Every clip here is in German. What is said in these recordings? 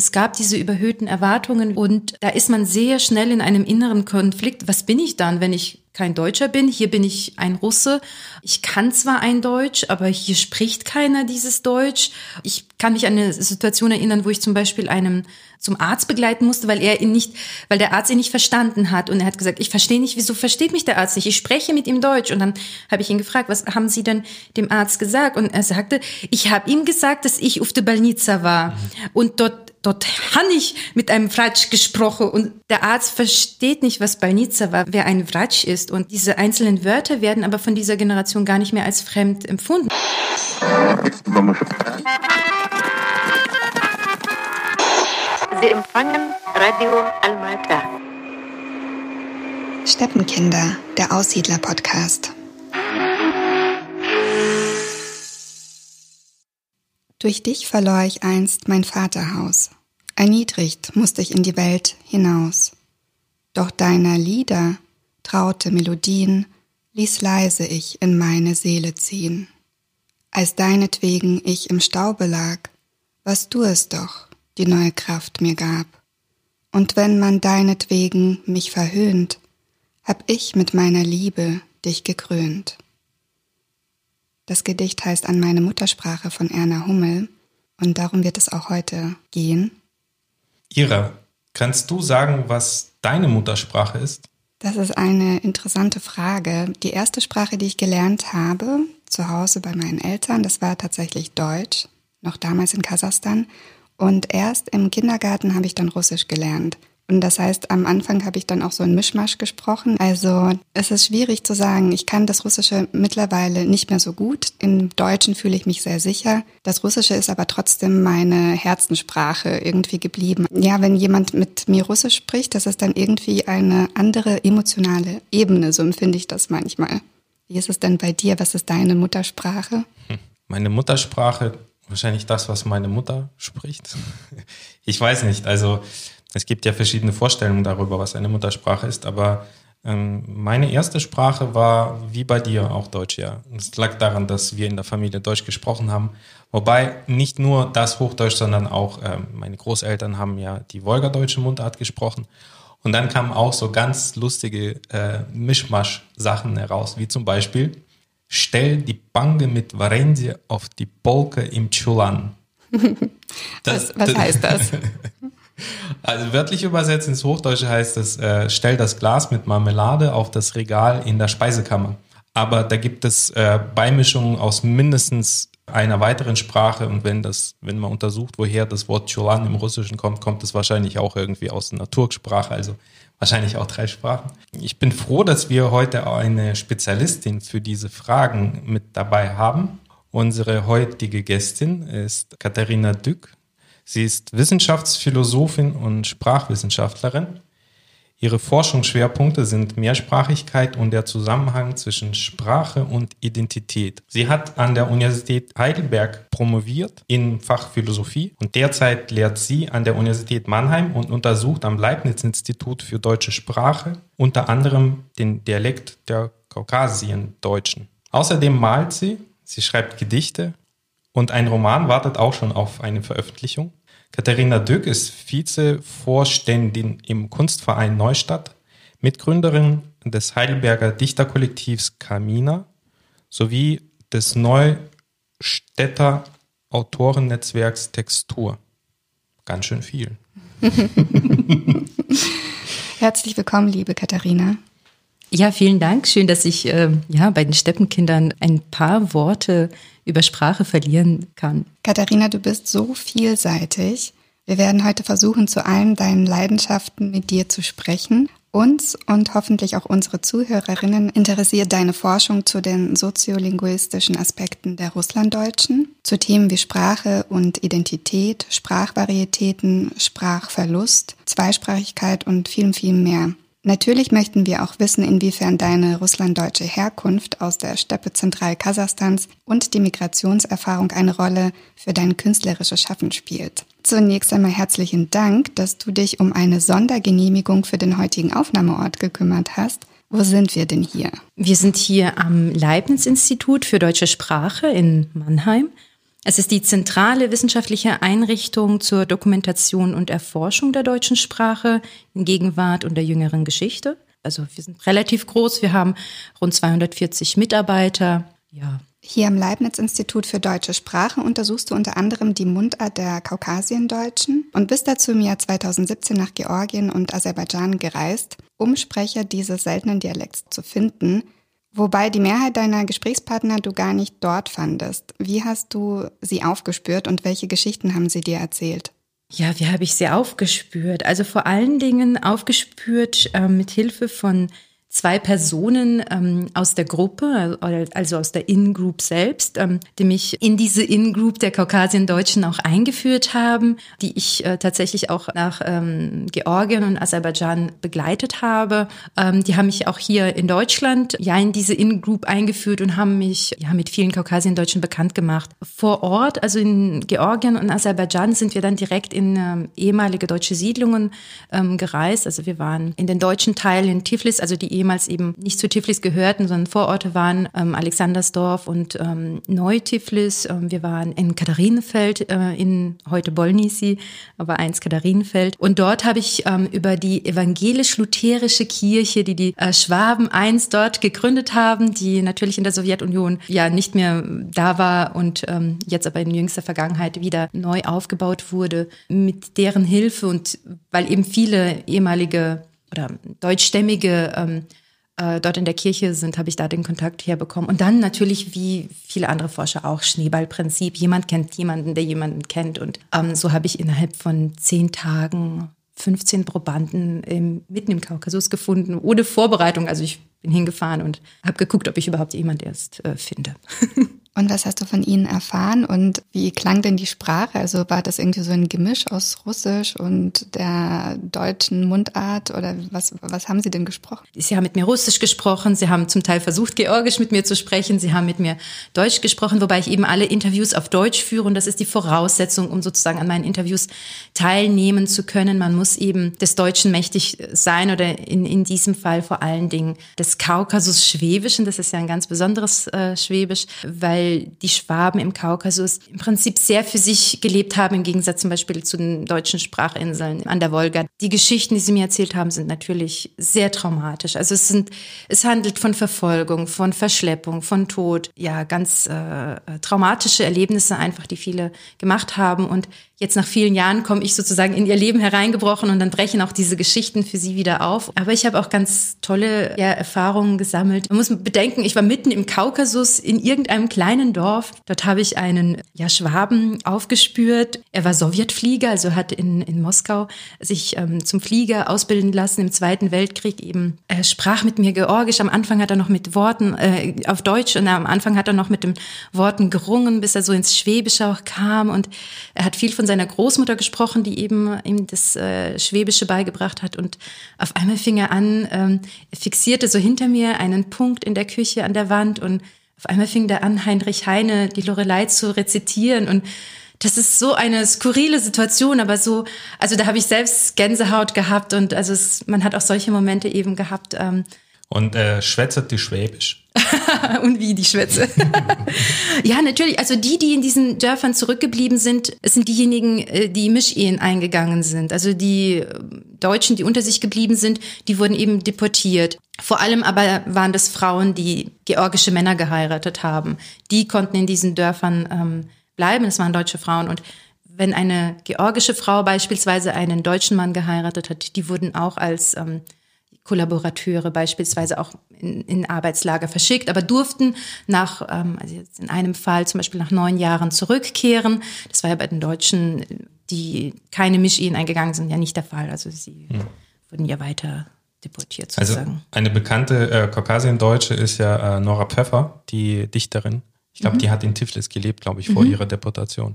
es gab diese überhöhten Erwartungen und da ist man sehr schnell in einem inneren Konflikt. Was bin ich dann, wenn ich kein Deutscher bin. Hier bin ich ein Russe. Ich kann zwar ein Deutsch, aber hier spricht keiner dieses Deutsch. Ich kann mich an eine Situation erinnern, wo ich zum Beispiel einem zum Arzt begleiten musste, weil er ihn nicht, weil der Arzt ihn nicht verstanden hat. Und er hat gesagt, ich verstehe nicht, wieso versteht mich der Arzt nicht? Ich spreche mit ihm Deutsch. Und dann habe ich ihn gefragt, was haben Sie denn dem Arzt gesagt? Und er sagte, ich habe ihm gesagt, dass ich auf der Balnica war. Mhm. Und dort dort habe ich mit einem Fratsch gesprochen und der Arzt versteht nicht, was Balnica war, wer ein Fratsch ist. Und diese einzelnen Wörter werden aber von dieser Generation gar nicht mehr als fremd empfunden. Sie empfangen Radio Almata. Steppenkinder, der Aussiedler-Podcast. Durch dich verlor ich einst mein Vaterhaus. Erniedrigt musste ich in die Welt hinaus. Doch deiner Lieder, traute Melodien, ließ leise ich in meine Seele ziehen. Als deinetwegen ich im Staube lag, warst du es doch, die neue Kraft mir gab. Und wenn man deinetwegen mich verhöhnt, hab ich mit meiner Liebe dich gekrönt. Das Gedicht heißt An meine Muttersprache von Erna Hummel und darum wird es auch heute gehen. Ira, kannst du sagen, was deine Muttersprache ist? Das ist eine interessante Frage. Die erste Sprache, die ich gelernt habe, zu Hause bei meinen Eltern, das war tatsächlich Deutsch, noch damals in Kasachstan. Und erst im Kindergarten habe ich dann Russisch gelernt. Und das heißt, am Anfang habe ich dann auch so ein Mischmasch gesprochen. Also es ist schwierig zu sagen. Ich kann das Russische mittlerweile nicht mehr so gut. Im Deutschen fühle ich mich sehr sicher. Das Russische ist aber trotzdem meine Herzenssprache irgendwie geblieben. Ja, wenn jemand mit mir Russisch spricht, das ist dann irgendwie eine andere emotionale Ebene. So empfinde ich das manchmal. Wie ist es denn bei dir? Was ist deine Muttersprache? Hm. Meine Muttersprache, wahrscheinlich das, was meine Mutter spricht. Ich weiß nicht. Also es gibt ja verschiedene Vorstellungen darüber, was eine Muttersprache ist, aber ähm, meine erste Sprache war wie bei dir auch Deutsch, ja. Es lag daran, dass wir in der Familie Deutsch gesprochen haben. Wobei nicht nur das Hochdeutsch, sondern auch ähm, meine Großeltern haben ja die wolgadeutsche Mundart gesprochen. Und dann kamen auch so ganz lustige äh, Mischmasch-Sachen heraus, wie zum Beispiel Stell die Bange mit Varensie auf die Polke im Chulan. Das, was, was heißt das? Also wörtlich übersetzt ins Hochdeutsche heißt es, äh, stell das Glas mit Marmelade auf das Regal in der Speisekammer. Aber da gibt es äh, Beimischungen aus mindestens einer weiteren Sprache und wenn das, wenn man untersucht, woher das Wort Cholan im Russischen kommt, kommt es wahrscheinlich auch irgendwie aus einer Turksprache, also wahrscheinlich auch drei Sprachen. Ich bin froh, dass wir heute eine Spezialistin für diese Fragen mit dabei haben. Unsere heutige Gästin ist Katharina Dück. Sie ist Wissenschaftsphilosophin und Sprachwissenschaftlerin. Ihre Forschungsschwerpunkte sind Mehrsprachigkeit und der Zusammenhang zwischen Sprache und Identität. Sie hat an der Universität Heidelberg promoviert im Fach Philosophie und derzeit lehrt sie an der Universität Mannheim und untersucht am Leibniz-Institut für deutsche Sprache unter anderem den Dialekt der Kaukasiendeutschen. Außerdem malt sie, sie schreibt Gedichte und ein Roman wartet auch schon auf eine Veröffentlichung. Katharina Dück ist Vizevorständin im Kunstverein Neustadt, Mitgründerin des Heidelberger Dichterkollektivs Kamina sowie des Neustädter Autorennetzwerks Textur. Ganz schön viel. Herzlich willkommen, liebe Katharina. Ja, vielen Dank. Schön, dass ich äh, ja, bei den Steppenkindern ein paar Worte über Sprache verlieren kann. Katharina, du bist so vielseitig. Wir werden heute versuchen, zu allen deinen Leidenschaften mit dir zu sprechen. Uns und hoffentlich auch unsere Zuhörerinnen interessiert deine Forschung zu den soziolinguistischen Aspekten der Russlanddeutschen, zu Themen wie Sprache und Identität, Sprachvarietäten, Sprachverlust, Zweisprachigkeit und viel, viel mehr. Natürlich möchten wir auch wissen, inwiefern deine russlanddeutsche Herkunft aus der Steppe zentral Kasachstans und die Migrationserfahrung eine Rolle für dein künstlerisches Schaffen spielt. Zunächst einmal herzlichen Dank, dass du dich um eine Sondergenehmigung für den heutigen Aufnahmeort gekümmert hast. Wo sind wir denn hier? Wir sind hier am Leibniz-Institut für deutsche Sprache in Mannheim. Es ist die zentrale wissenschaftliche Einrichtung zur Dokumentation und Erforschung der deutschen Sprache in Gegenwart und der jüngeren Geschichte. Also wir sind relativ groß, wir haben rund 240 Mitarbeiter. Ja. Hier am Leibniz-Institut für deutsche Sprache untersuchst du unter anderem die Mundart der Kaukasiendeutschen und bist dazu im Jahr 2017 nach Georgien und Aserbaidschan gereist, um Sprecher dieses seltenen Dialekts zu finden, wobei die Mehrheit deiner Gesprächspartner du gar nicht dort fandest. Wie hast du sie aufgespürt und welche Geschichten haben sie dir erzählt? Ja, wie habe ich sie aufgespürt? Also vor allen Dingen aufgespürt äh, mit Hilfe von zwei Personen ähm, aus der Gruppe, also aus der In-Group selbst, ähm, die mich in diese In-Group der Kaukasien-Deutschen auch eingeführt haben, die ich äh, tatsächlich auch nach ähm, Georgien und Aserbaidschan begleitet habe. Ähm, die haben mich auch hier in Deutschland ja in diese In-Group eingeführt und haben mich ja mit vielen Kaukasien-Deutschen bekannt gemacht. Vor Ort, also in Georgien und Aserbaidschan, sind wir dann direkt in ähm, ehemalige deutsche Siedlungen ähm, gereist. Also wir waren in den deutschen Teilen in Tiflis, also die ehemals eben nicht zu Tiflis gehörten, sondern Vororte waren, ähm, Alexandersdorf und ähm, Neu-Tiflis. Ähm, wir waren in Katharinenfeld, äh, in heute Bolnisi, aber einst Katharinenfeld. Und dort habe ich ähm, über die evangelisch-lutherische Kirche, die die äh, Schwaben einst dort gegründet haben, die natürlich in der Sowjetunion ja nicht mehr da war und ähm, jetzt aber in jüngster Vergangenheit wieder neu aufgebaut wurde, mit deren Hilfe und weil eben viele ehemalige oder deutschstämmige ähm, äh, dort in der Kirche sind, habe ich da den Kontakt herbekommen. Und dann natürlich, wie viele andere Forscher auch, Schneeballprinzip. Jemand kennt jemanden, der jemanden kennt. Und ähm, so habe ich innerhalb von zehn Tagen 15 Probanden im, mitten im Kaukasus gefunden, ohne Vorbereitung. Also ich bin hingefahren und habe geguckt, ob ich überhaupt jemand erst äh, finde. Und was hast du von ihnen erfahren und wie klang denn die Sprache? Also war das irgendwie so ein Gemisch aus Russisch und der deutschen Mundart oder was, was haben sie denn gesprochen? Sie haben mit mir Russisch gesprochen, sie haben zum Teil versucht, Georgisch mit mir zu sprechen, sie haben mit mir Deutsch gesprochen, wobei ich eben alle Interviews auf Deutsch führe und das ist die Voraussetzung, um sozusagen an meinen Interviews teilnehmen zu können. Man muss eben des Deutschen mächtig sein oder in, in diesem Fall vor allen Dingen des Kaukasus-Schwäbischen, das ist ja ein ganz besonderes äh, Schwäbisch, weil weil die Schwaben im Kaukasus im Prinzip sehr für sich gelebt haben, im Gegensatz zum Beispiel zu den deutschen Sprachinseln an der Wolga. Die Geschichten, die sie mir erzählt haben, sind natürlich sehr traumatisch. Also es sind, es handelt von Verfolgung, von Verschleppung, von Tod. Ja, ganz äh, traumatische Erlebnisse einfach, die viele gemacht haben und Jetzt nach vielen Jahren komme ich sozusagen in ihr Leben hereingebrochen und dann brechen auch diese Geschichten für sie wieder auf. Aber ich habe auch ganz tolle ja, Erfahrungen gesammelt. Man muss bedenken, ich war mitten im Kaukasus in irgendeinem kleinen Dorf. Dort habe ich einen ja, Schwaben aufgespürt. Er war Sowjetflieger, also hat in, in Moskau sich ähm, zum Flieger ausbilden lassen im Zweiten Weltkrieg eben. Er sprach mit mir Georgisch. Am Anfang hat er noch mit Worten äh, auf Deutsch und am Anfang hat er noch mit den Worten gerungen, bis er so ins Schwäbische auch kam. Und er hat viel von seiner Großmutter gesprochen, die eben ihm das äh, Schwäbische beigebracht hat. Und auf einmal fing er an, ähm, fixierte so hinter mir einen Punkt in der Küche an der Wand und auf einmal fing er an, Heinrich Heine, die Lorelei zu rezitieren und das ist so eine skurrile Situation, aber so, also da habe ich selbst Gänsehaut gehabt und also es, man hat auch solche Momente eben gehabt. Ähm, und äh, schwätzert die Schwäbisch. und wie die Schwätze. ja, natürlich. Also die, die in diesen Dörfern zurückgeblieben sind, sind diejenigen, äh, die Mischehen eingegangen sind. Also die äh, Deutschen, die unter sich geblieben sind, die wurden eben deportiert. Vor allem aber waren das Frauen, die georgische Männer geheiratet haben. Die konnten in diesen Dörfern ähm, bleiben. Das waren deutsche Frauen. Und wenn eine georgische Frau beispielsweise einen deutschen Mann geheiratet hat, die wurden auch als ähm, Kollaborateure beispielsweise auch in, in Arbeitslager verschickt, aber durften nach, ähm, also jetzt in einem Fall zum Beispiel nach neun Jahren zurückkehren. Das war ja bei den Deutschen, die keine Mischehen eingegangen sind, ja nicht der Fall. Also sie hm. wurden ja weiter deportiert also sozusagen. Also eine bekannte äh, Kaukasien-Deutsche ist ja äh, Nora Pfeffer, die Dichterin. Ich glaube, mhm. die hat in Tiflis gelebt, glaube ich, vor mhm. ihrer Deportation.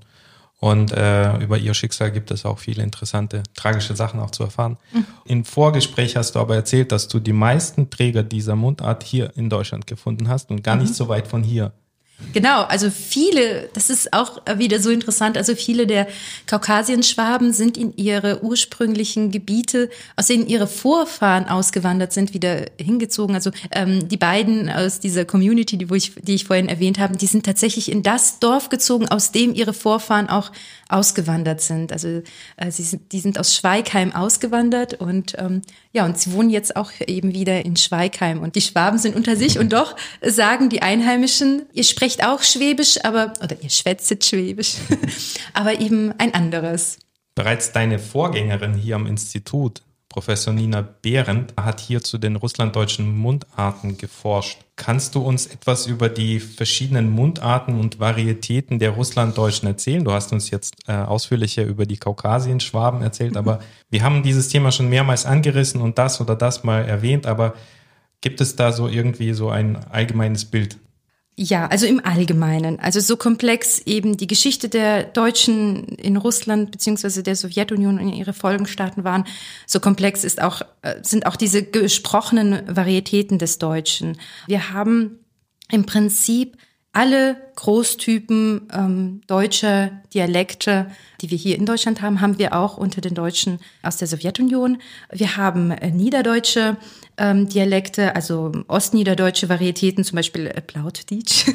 Und äh, über ihr Schicksal gibt es auch viele interessante, tragische Sachen auch zu erfahren. Mhm. Im Vorgespräch hast du aber erzählt, dass du die meisten Träger dieser Mundart hier in Deutschland gefunden hast und gar mhm. nicht so weit von hier. Genau, also viele, das ist auch wieder so interessant, also viele der Kaukasienschwaben sind in ihre ursprünglichen Gebiete, aus denen ihre Vorfahren ausgewandert sind, wieder hingezogen. Also ähm, die beiden aus dieser Community, die, wo ich, die ich vorhin erwähnt habe, die sind tatsächlich in das Dorf gezogen, aus dem ihre Vorfahren auch ausgewandert sind. Also äh, sie sind, die sind aus Schweigheim ausgewandert und ähm, ja, und sie wohnen jetzt auch eben wieder in Schweigheim. Und die Schwaben sind unter sich und doch sagen die Einheimischen, ihr sprecht auch Schwäbisch, aber oder ihr schwätzt Schwäbisch, aber eben ein anderes. Bereits deine Vorgängerin hier am Institut Professor Nina Behrendt hat hier zu den russlanddeutschen Mundarten geforscht. Kannst du uns etwas über die verschiedenen Mundarten und Varietäten der Russlanddeutschen erzählen? Du hast uns jetzt äh, ausführlicher über die Kaukasienschwaben erzählt, aber wir haben dieses Thema schon mehrmals angerissen und das oder das mal erwähnt, aber gibt es da so irgendwie so ein allgemeines Bild? Ja, also im Allgemeinen. Also so komplex eben die Geschichte der Deutschen in Russland beziehungsweise der Sowjetunion und ihre Folgenstaaten waren, so komplex ist auch, äh, sind auch diese gesprochenen Varietäten des Deutschen. Wir haben im Prinzip alle Großtypen ähm, deutscher Dialekte, die wir hier in Deutschland haben, haben wir auch unter den Deutschen aus der Sowjetunion. Wir haben äh, niederdeutsche ähm, Dialekte, also ostniederdeutsche Varietäten, zum Beispiel äh, Plautdeutsch,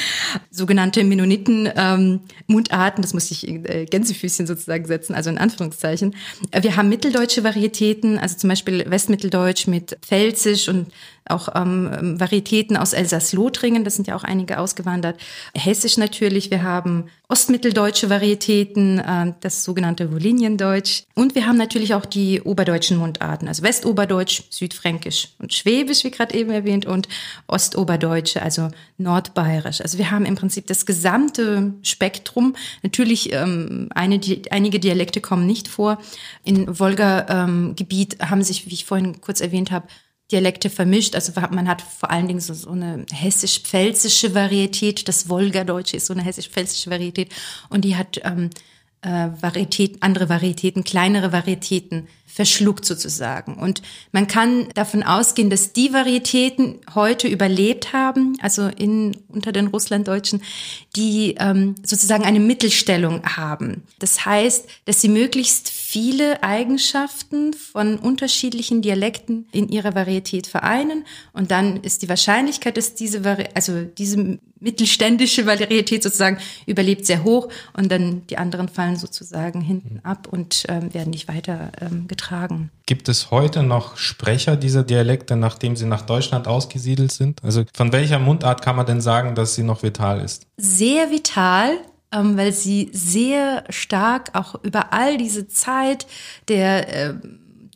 sogenannte Mennoniten-Mundarten, ähm, das muss ich äh, Gänsefüßchen sozusagen setzen, also in Anführungszeichen. Äh, wir haben mitteldeutsche Varietäten, also zum Beispiel Westmitteldeutsch mit Pfälzisch und auch ähm, Varietäten aus Elsass-Lothringen, das sind ja auch einige ausgewandert. Hessisch natürlich, wir haben ostmitteldeutsche Varietäten, äh, das sogenannte Voliniendeutsch. Und wir haben natürlich auch die oberdeutschen Mundarten, also Westoberdeutsch, Südfränkisch und Schwäbisch, wie gerade eben erwähnt, und Ostoberdeutsche, also Nordbayerisch. Also wir haben im Prinzip das gesamte Spektrum. Natürlich ähm, eine, die, einige Dialekte kommen nicht vor. In Wolga-Gebiet ähm, haben sich, wie ich vorhin kurz erwähnt habe, Dialekte vermischt. Also man hat vor allen Dingen so, so eine hessisch-pfälzische Varietät. Das Wolgadeutsche ist so eine hessisch-pfälzische Varietät. Und die hat ähm, äh, Varietät, andere Varietäten, kleinere Varietäten verschluckt sozusagen. Und man kann davon ausgehen, dass die Varietäten heute überlebt haben, also in, unter den Russlanddeutschen, die ähm, sozusagen eine Mittelstellung haben. Das heißt, dass sie möglichst viele Eigenschaften von unterschiedlichen Dialekten in ihrer Varietät vereinen und dann ist die Wahrscheinlichkeit, dass diese Vari also diese mittelständische Varietät sozusagen überlebt sehr hoch und dann die anderen fallen sozusagen hinten ab und ähm, werden nicht weiter ähm, getragen. Gibt es heute noch Sprecher dieser Dialekte, nachdem sie nach Deutschland ausgesiedelt sind? Also von welcher Mundart kann man denn sagen, dass sie noch vital ist? Sehr vital ähm, weil sie sehr stark auch über all diese Zeit der äh,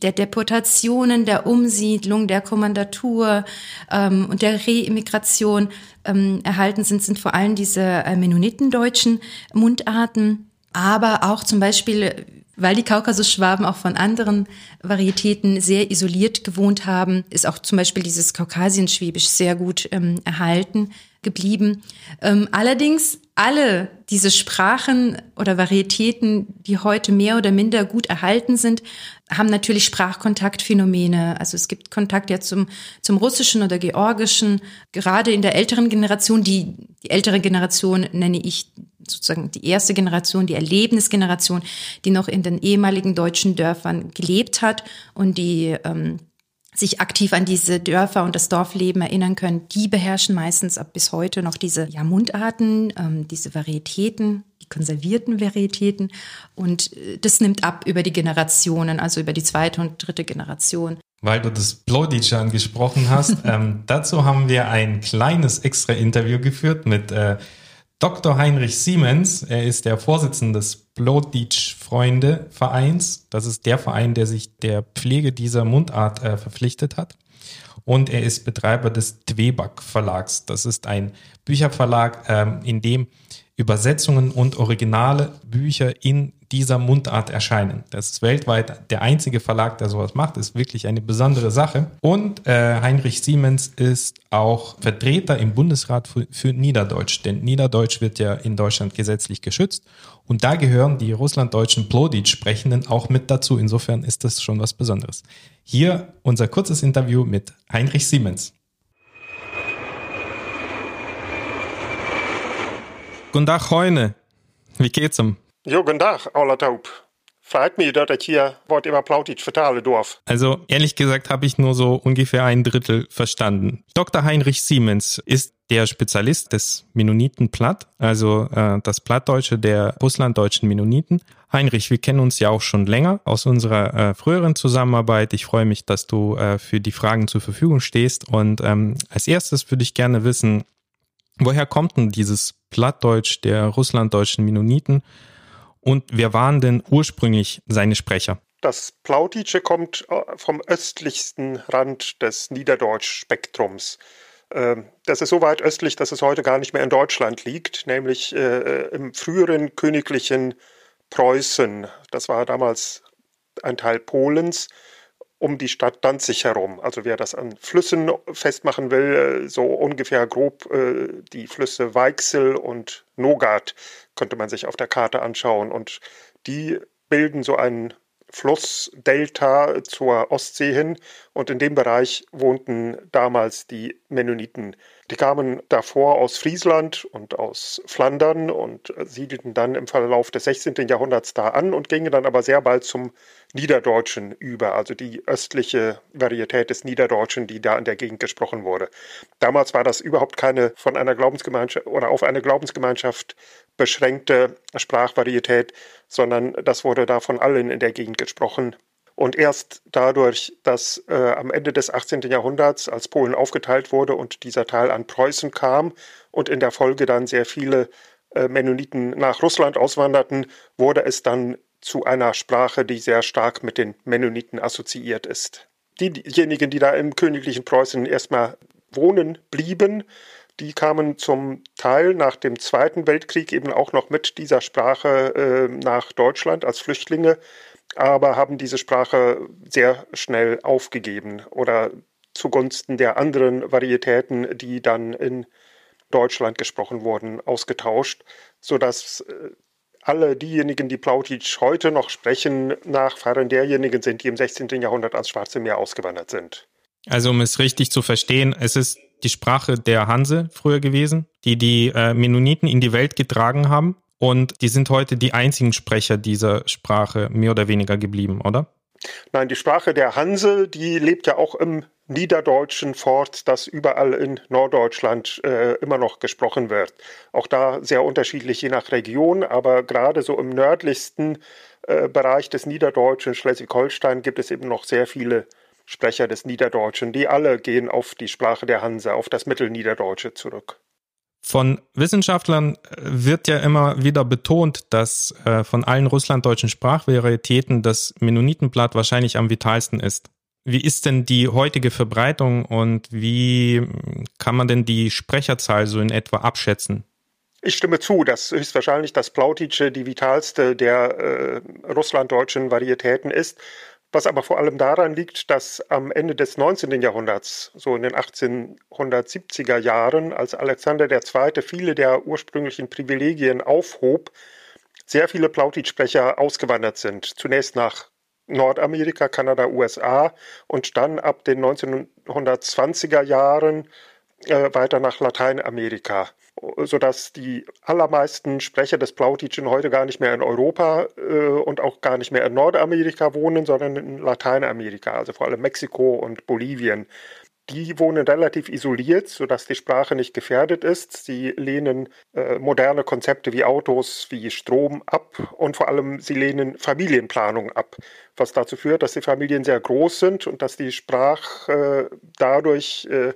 der Deportationen, der Umsiedlung, der Kommandatur ähm, und der Reimmigration ähm, erhalten sind, sind vor allem diese äh, mennonitendeutschen Mundarten, aber auch zum Beispiel weil die Kaukasusschwaben auch von anderen Varietäten sehr isoliert gewohnt haben, ist auch zum Beispiel dieses Kaukasienschwäbisch sehr gut ähm, erhalten geblieben. Ähm, allerdings alle diese Sprachen oder Varietäten, die heute mehr oder minder gut erhalten sind, haben natürlich Sprachkontaktphänomene. Also es gibt Kontakt ja zum, zum Russischen oder Georgischen. Gerade in der älteren Generation, die, die ältere Generation nenne ich sozusagen die erste Generation, die Erlebnisgeneration, die noch in den ehemaligen deutschen Dörfern gelebt hat und die ähm, sich aktiv an diese Dörfer und das Dorfleben erinnern können, die beherrschen meistens ab bis heute noch diese ja, Mundarten, ähm, diese Varietäten, die konservierten Varietäten. Und äh, das nimmt ab über die Generationen, also über die zweite und dritte Generation. Weil du das Bloditsch angesprochen hast, ähm, dazu haben wir ein kleines extra Interview geführt mit äh, Dr. Heinrich Siemens, er ist der Vorsitzende des Bloditsch-Freunde-Vereins. Das ist der Verein, der sich der Pflege dieser Mundart äh, verpflichtet hat. Und er ist Betreiber des Dwebak Verlags. Das ist ein Bücherverlag, ähm, in dem Übersetzungen und originale Bücher in dieser Mundart erscheinen. Das ist weltweit der einzige Verlag, der sowas macht. Das ist wirklich eine besondere Sache. Und äh, Heinrich Siemens ist auch Vertreter im Bundesrat für, für Niederdeutsch, denn Niederdeutsch wird ja in Deutschland gesetzlich geschützt. Und da gehören die russlanddeutschen Ploditsch-Sprechenden auch mit dazu. Insofern ist das schon was Besonderes. Hier unser kurzes Interview mit Heinrich Siemens. Guten Tag, Heune. Wie geht's ihm? Jo, guten Tag, Aula Taub. Mich, dass ich hier Wort über Plautitsch vertalen darf. Also ehrlich gesagt habe ich nur so ungefähr ein Drittel verstanden. Dr. Heinrich Siemens ist der Spezialist des Mennonitenplatt, also äh, das Plattdeutsche der russlanddeutschen Mennoniten. Heinrich, wir kennen uns ja auch schon länger aus unserer äh, früheren Zusammenarbeit. Ich freue mich, dass du äh, für die Fragen zur Verfügung stehst. Und ähm, als erstes würde ich gerne wissen, woher kommt denn dieses Plattdeutsch der russlanddeutschen Mennoniten? Und wer waren denn ursprünglich seine Sprecher? Das Plautitsche kommt äh, vom östlichsten Rand des Niederdeutsch-Spektrums. Ähm, das ist so weit östlich, dass es heute gar nicht mehr in Deutschland liegt, nämlich äh, im früheren königlichen Preußen. Das war damals ein Teil Polens um die Stadt Danzig herum. Also wer das an Flüssen festmachen will, äh, so ungefähr grob äh, die Flüsse Weichsel und Nogat könnte man sich auf der Karte anschauen. Und die bilden so einen Flussdelta zur Ostsee hin und in dem Bereich wohnten damals die Mennoniten. Die kamen davor aus Friesland und aus Flandern und siedelten dann im Verlauf des 16. Jahrhunderts da an und gingen dann aber sehr bald zum Niederdeutschen über, also die östliche Varietät des Niederdeutschen, die da in der Gegend gesprochen wurde. Damals war das überhaupt keine von einer Glaubensgemeinschaft oder auf eine Glaubensgemeinschaft beschränkte Sprachvarietät, sondern das wurde da von allen in der Gegend gesprochen. Und erst dadurch, dass äh, am Ende des 18. Jahrhunderts, als Polen aufgeteilt wurde und dieser Teil an Preußen kam und in der Folge dann sehr viele äh, Mennoniten nach Russland auswanderten, wurde es dann zu einer Sprache, die sehr stark mit den Mennoniten assoziiert ist. Diejenigen, die da im königlichen Preußen erstmal wohnen blieben, die kamen zum Teil nach dem Zweiten Weltkrieg eben auch noch mit dieser Sprache äh, nach Deutschland als Flüchtlinge, aber haben diese Sprache sehr schnell aufgegeben oder zugunsten der anderen Varietäten, die dann in Deutschland gesprochen wurden, ausgetauscht, sodass äh, alle diejenigen, die Plautitsch heute noch sprechen, Nachfahren derjenigen sind, die im 16. Jahrhundert ans Schwarze Meer ausgewandert sind. Also um es richtig zu verstehen, es ist die Sprache der Hanse früher gewesen, die die äh, Mennoniten in die Welt getragen haben. Und die sind heute die einzigen Sprecher dieser Sprache mehr oder weniger geblieben, oder? Nein, die Sprache der Hanse, die lebt ja auch im Niederdeutschen fort, das überall in Norddeutschland äh, immer noch gesprochen wird. Auch da sehr unterschiedlich je nach Region, aber gerade so im nördlichsten äh, Bereich des Niederdeutschen, Schleswig-Holstein, gibt es eben noch sehr viele Sprecher des Niederdeutschen. Die alle gehen auf die Sprache der Hanse, auf das Mittelniederdeutsche zurück. Von Wissenschaftlern äh, wird ja immer wieder betont, dass äh, von allen russlanddeutschen Sprachvarietäten das Mennonitenblatt wahrscheinlich am vitalsten ist. Wie ist denn die heutige Verbreitung und wie kann man denn die Sprecherzahl so in etwa abschätzen? Ich stimme zu, dass höchstwahrscheinlich das Plautitsche die vitalste der äh, russlanddeutschen Varietäten ist was aber vor allem daran liegt, dass am Ende des 19. Jahrhunderts, so in den 1870er Jahren, als Alexander II. viele der ursprünglichen Privilegien aufhob, sehr viele Plautitsch-Sprecher ausgewandert sind. Zunächst nach Nordamerika, Kanada, USA und dann ab den 1920er Jahren äh, weiter nach Lateinamerika sodass die allermeisten Sprecher des Plautitschen heute gar nicht mehr in Europa äh, und auch gar nicht mehr in Nordamerika wohnen, sondern in Lateinamerika, also vor allem Mexiko und Bolivien. Die wohnen relativ isoliert, sodass die Sprache nicht gefährdet ist. Sie lehnen äh, moderne Konzepte wie Autos, wie Strom ab und vor allem sie lehnen Familienplanung ab, was dazu führt, dass die Familien sehr groß sind und dass die Sprache äh, dadurch äh,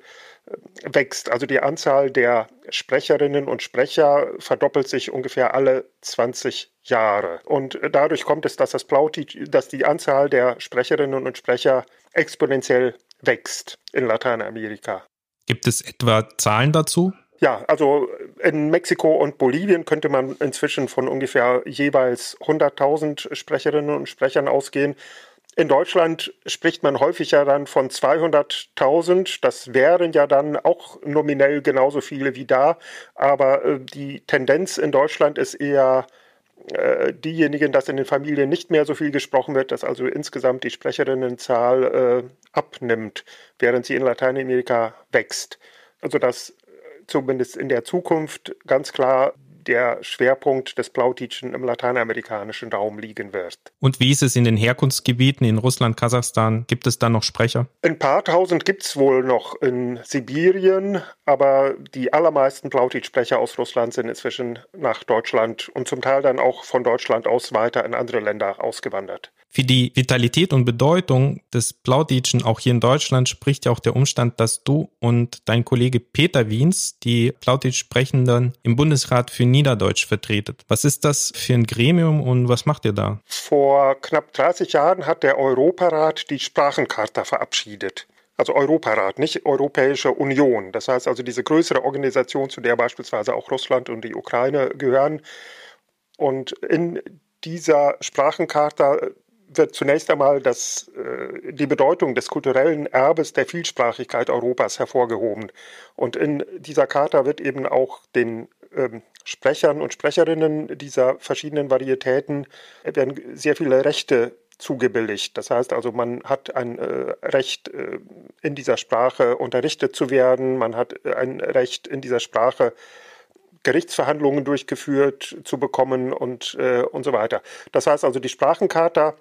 wächst. Also die Anzahl der Sprecherinnen und Sprecher verdoppelt sich ungefähr alle 20 Jahre. Und dadurch kommt es, dass, das Plauti, dass die Anzahl der Sprecherinnen und Sprecher exponentiell wächst in Lateinamerika. Gibt es etwa Zahlen dazu? Ja, also in Mexiko und Bolivien könnte man inzwischen von ungefähr jeweils 100.000 Sprecherinnen und Sprechern ausgehen. In Deutschland spricht man häufig ja dann von 200.000. Das wären ja dann auch nominell genauso viele wie da. Aber äh, die Tendenz in Deutschland ist eher äh, diejenigen, dass in den Familien nicht mehr so viel gesprochen wird, dass also insgesamt die Sprecherinnenzahl äh, abnimmt, während sie in Lateinamerika wächst. Also dass äh, zumindest in der Zukunft ganz klar der Schwerpunkt des Plautitschen im lateinamerikanischen Raum liegen wird. Und wie ist es in den Herkunftsgebieten in Russland, Kasachstan? Gibt es da noch Sprecher? Ein paar tausend gibt es wohl noch in Sibirien, aber die allermeisten Plautitsch-Sprecher aus Russland sind inzwischen nach Deutschland und zum Teil dann auch von Deutschland aus weiter in andere Länder ausgewandert. Für die Vitalität und Bedeutung des Plauditschen auch hier in Deutschland spricht ja auch der Umstand, dass du und dein Kollege Peter Wiens die Plauditsch-Sprechenden im Bundesrat für Niederdeutsch vertretet. Was ist das für ein Gremium und was macht ihr da? Vor knapp 30 Jahren hat der Europarat die Sprachencharta verabschiedet also Europarat, nicht Europäische Union. Das heißt also diese größere Organisation, zu der beispielsweise auch Russland und die Ukraine gehören. Und in dieser Sprachencharta wird zunächst einmal das, äh, die Bedeutung des kulturellen Erbes der Vielsprachigkeit Europas hervorgehoben. Und in dieser Charta wird eben auch den ähm, Sprechern und Sprecherinnen dieser verschiedenen Varietäten werden sehr viele Rechte zugebilligt. Das heißt also, man hat ein äh, Recht, äh, in dieser Sprache unterrichtet zu werden, man hat ein Recht, in dieser Sprache Gerichtsverhandlungen durchgeführt zu bekommen und, äh, und so weiter. Das heißt also, die Sprachencharta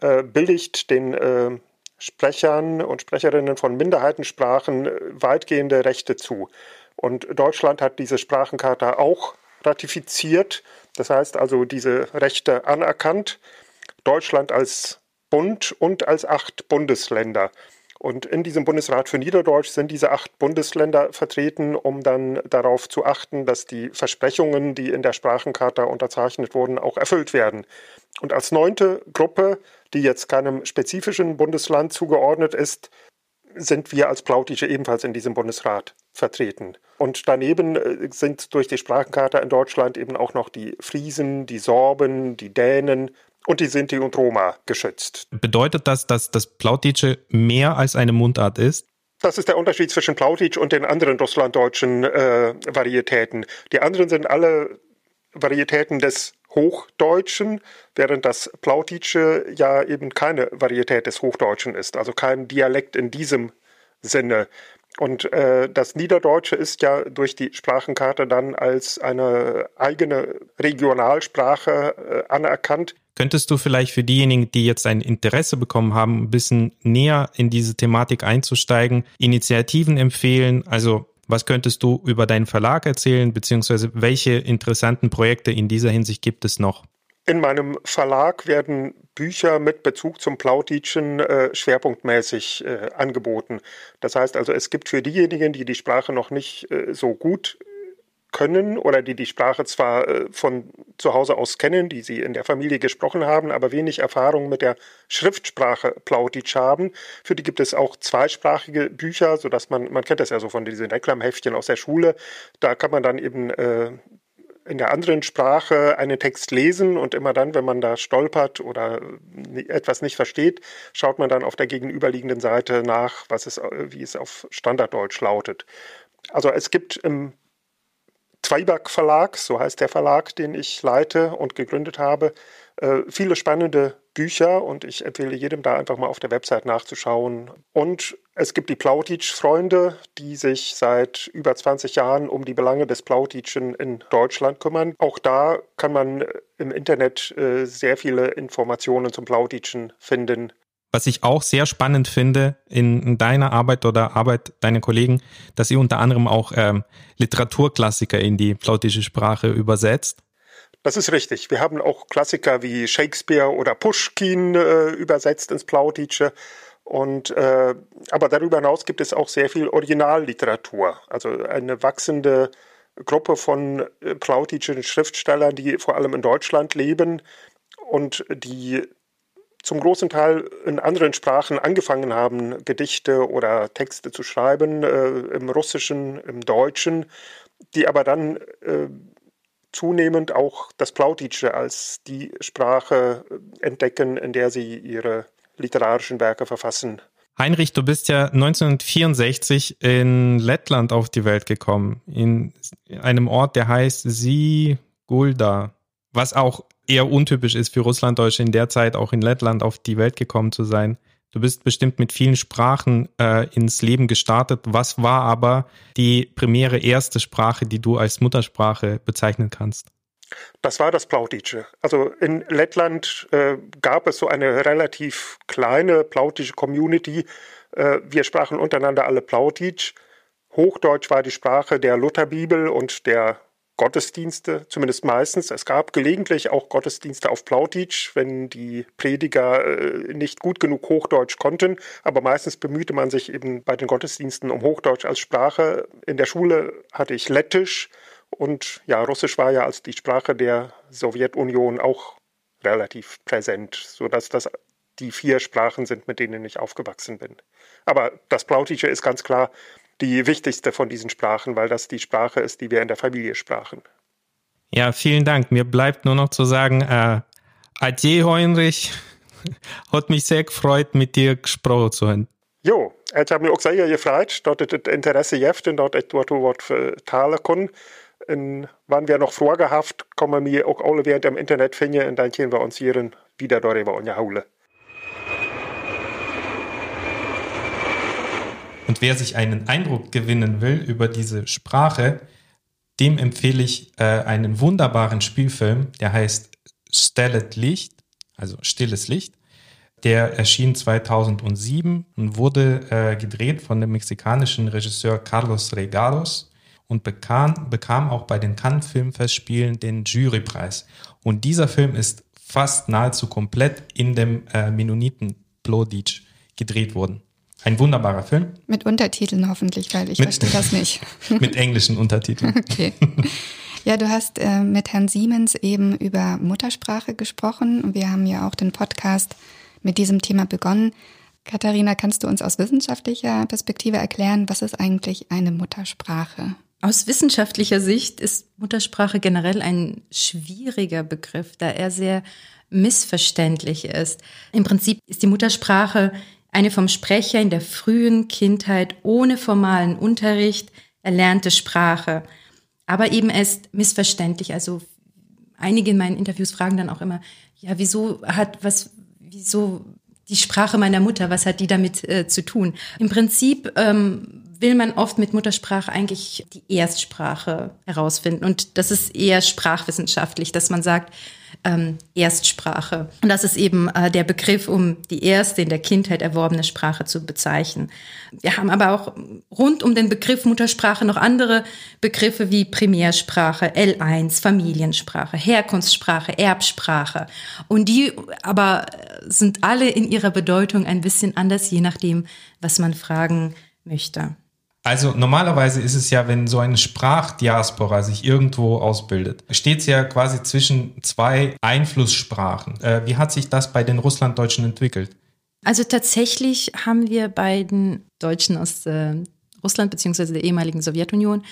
äh, billigt den äh, Sprechern und Sprecherinnen von Minderheitensprachen äh, weitgehende Rechte zu. Und Deutschland hat diese Sprachencharta auch ratifiziert, das heißt also diese Rechte anerkannt. Deutschland als Bund und als acht Bundesländer. Und in diesem Bundesrat für Niederdeutsch sind diese acht Bundesländer vertreten, um dann darauf zu achten, dass die Versprechungen, die in der Sprachencharta unterzeichnet wurden, auch erfüllt werden. Und als neunte Gruppe, die jetzt keinem spezifischen Bundesland zugeordnet ist, sind wir als Plautische ebenfalls in diesem Bundesrat vertreten. Und daneben äh, sind durch die Sprachencharta in Deutschland eben auch noch die Friesen, die Sorben, die Dänen, und die Sinti und Roma geschützt. Bedeutet das, dass das Plautitsche mehr als eine Mundart ist? Das ist der Unterschied zwischen Plautitsch und den anderen russlanddeutschen äh, Varietäten. Die anderen sind alle Varietäten des Hochdeutschen, während das Plautitsche ja eben keine Varietät des Hochdeutschen ist, also kein Dialekt in diesem Sinne. Und äh, das Niederdeutsche ist ja durch die Sprachenkarte dann als eine eigene Regionalsprache äh, anerkannt. Könntest du vielleicht für diejenigen, die jetzt ein Interesse bekommen haben, ein bisschen näher in diese Thematik einzusteigen, Initiativen empfehlen? Also was könntest du über deinen Verlag erzählen, beziehungsweise welche interessanten Projekte in dieser Hinsicht gibt es noch? In meinem Verlag werden Bücher mit Bezug zum Plautitschen äh, schwerpunktmäßig äh, angeboten. Das heißt also, es gibt für diejenigen, die die Sprache noch nicht äh, so gut können oder die die Sprache zwar äh, von zu Hause aus kennen, die sie in der Familie gesprochen haben, aber wenig Erfahrung mit der Schriftsprache Plautitsch haben. Für die gibt es auch zweisprachige Bücher, sodass man, man kennt das ja so von diesen Reklamheftchen aus der Schule, da kann man dann eben äh, in der anderen Sprache einen Text lesen und immer dann, wenn man da stolpert oder etwas nicht versteht, schaut man dann auf der gegenüberliegenden Seite nach, was es, wie es auf Standarddeutsch lautet. Also es gibt im Zweiback Verlag, so heißt der Verlag, den ich leite und gegründet habe. Äh, viele spannende Bücher und ich empfehle jedem da einfach mal auf der Website nachzuschauen. Und es gibt die Plautitsch-Freunde, die sich seit über 20 Jahren um die Belange des Plautitschen in Deutschland kümmern. Auch da kann man im Internet äh, sehr viele Informationen zum Plautitschen finden. Was ich auch sehr spannend finde in, in deiner Arbeit oder Arbeit deiner Kollegen, dass ihr unter anderem auch ähm, Literaturklassiker in die plautische Sprache übersetzt. Das ist richtig. Wir haben auch Klassiker wie Shakespeare oder Pushkin äh, übersetzt ins Plautitsche. Und äh, aber darüber hinaus gibt es auch sehr viel Originalliteratur. Also eine wachsende Gruppe von äh, plautitschen Schriftstellern, die vor allem in Deutschland leben und die zum großen Teil in anderen Sprachen angefangen haben, Gedichte oder Texte zu schreiben, äh, im Russischen, im Deutschen, die aber dann äh, zunehmend auch das Plautitsche als die Sprache entdecken, in der sie ihre literarischen Werke verfassen. Heinrich, du bist ja 1964 in Lettland auf die Welt gekommen, in einem Ort, der heißt Sigulda, was auch eher untypisch ist für Russlanddeutsche in der Zeit auch in Lettland auf die Welt gekommen zu sein. Du bist bestimmt mit vielen Sprachen äh, ins Leben gestartet. Was war aber die primäre erste Sprache, die du als Muttersprache bezeichnen kannst? Das war das Plautische. Also in Lettland äh, gab es so eine relativ kleine plautische Community. Äh, wir sprachen untereinander alle Plautisch. Hochdeutsch war die Sprache der Lutherbibel und der Gottesdienste, zumindest meistens. Es gab gelegentlich auch Gottesdienste auf Plautitsch, wenn die Prediger äh, nicht gut genug Hochdeutsch konnten. Aber meistens bemühte man sich eben bei den Gottesdiensten um Hochdeutsch als Sprache. In der Schule hatte ich Lettisch und ja, Russisch war ja als die Sprache der Sowjetunion auch relativ präsent, sodass das die vier Sprachen sind, mit denen ich aufgewachsen bin. Aber das Plautische ist ganz klar die wichtigste von diesen Sprachen, weil das die Sprache ist, die wir in der Familie sprachen. Ja, vielen Dank. Mir bleibt nur noch zu sagen, äh, Adieu, Heinrich. Hat mich sehr gefreut, mit dir gesprochen zu haben. Jo, het hat mich auch sehr gefreut, dass das Interesse gibt und dass ich dort was vertalen kann. Und wenn wir noch haben, können wir auch alle während im Internet finden und dann können wir uns hier wieder darüber unterhalten. Und wer sich einen Eindruck gewinnen will über diese Sprache, dem empfehle ich äh, einen wunderbaren Spielfilm, der heißt Stellet Licht, also Stilles Licht. Der erschien 2007 und wurde äh, gedreht von dem mexikanischen Regisseur Carlos Regalos und bekam, bekam auch bei den Cannes Filmfestspielen den Jurypreis. Und dieser Film ist fast nahezu komplett in dem äh, Mennoniten Plodic gedreht worden. Ein wunderbarer Film. Mit Untertiteln hoffentlich, weil ich mit, verstehe das nicht. mit englischen Untertiteln. Okay. Ja, du hast äh, mit Herrn Siemens eben über Muttersprache gesprochen und wir haben ja auch den Podcast mit diesem Thema begonnen. Katharina, kannst du uns aus wissenschaftlicher Perspektive erklären, was ist eigentlich eine Muttersprache? Aus wissenschaftlicher Sicht ist Muttersprache generell ein schwieriger Begriff, da er sehr missverständlich ist. Im Prinzip ist die Muttersprache eine vom Sprecher in der frühen Kindheit ohne formalen Unterricht erlernte Sprache. Aber eben erst missverständlich. Also einige in meinen Interviews fragen dann auch immer, ja, wieso hat was, wieso die Sprache meiner Mutter, was hat die damit äh, zu tun? Im Prinzip ähm, will man oft mit Muttersprache eigentlich die Erstsprache herausfinden. Und das ist eher sprachwissenschaftlich, dass man sagt, ähm, Erstsprache. Und das ist eben äh, der Begriff, um die erste in der Kindheit erworbene Sprache zu bezeichnen. Wir haben aber auch rund um den Begriff Muttersprache noch andere Begriffe wie Primärsprache, L1, Familiensprache, Herkunftssprache, Erbsprache. Und die aber sind alle in ihrer Bedeutung ein bisschen anders, je nachdem, was man fragen möchte. Also normalerweise ist es ja, wenn so eine Sprachdiaspora sich irgendwo ausbildet, steht es ja quasi zwischen zwei Einflusssprachen. Äh, wie hat sich das bei den Russlanddeutschen entwickelt? Also tatsächlich haben wir bei den Deutschen aus äh, Russland beziehungsweise der ehemaligen Sowjetunion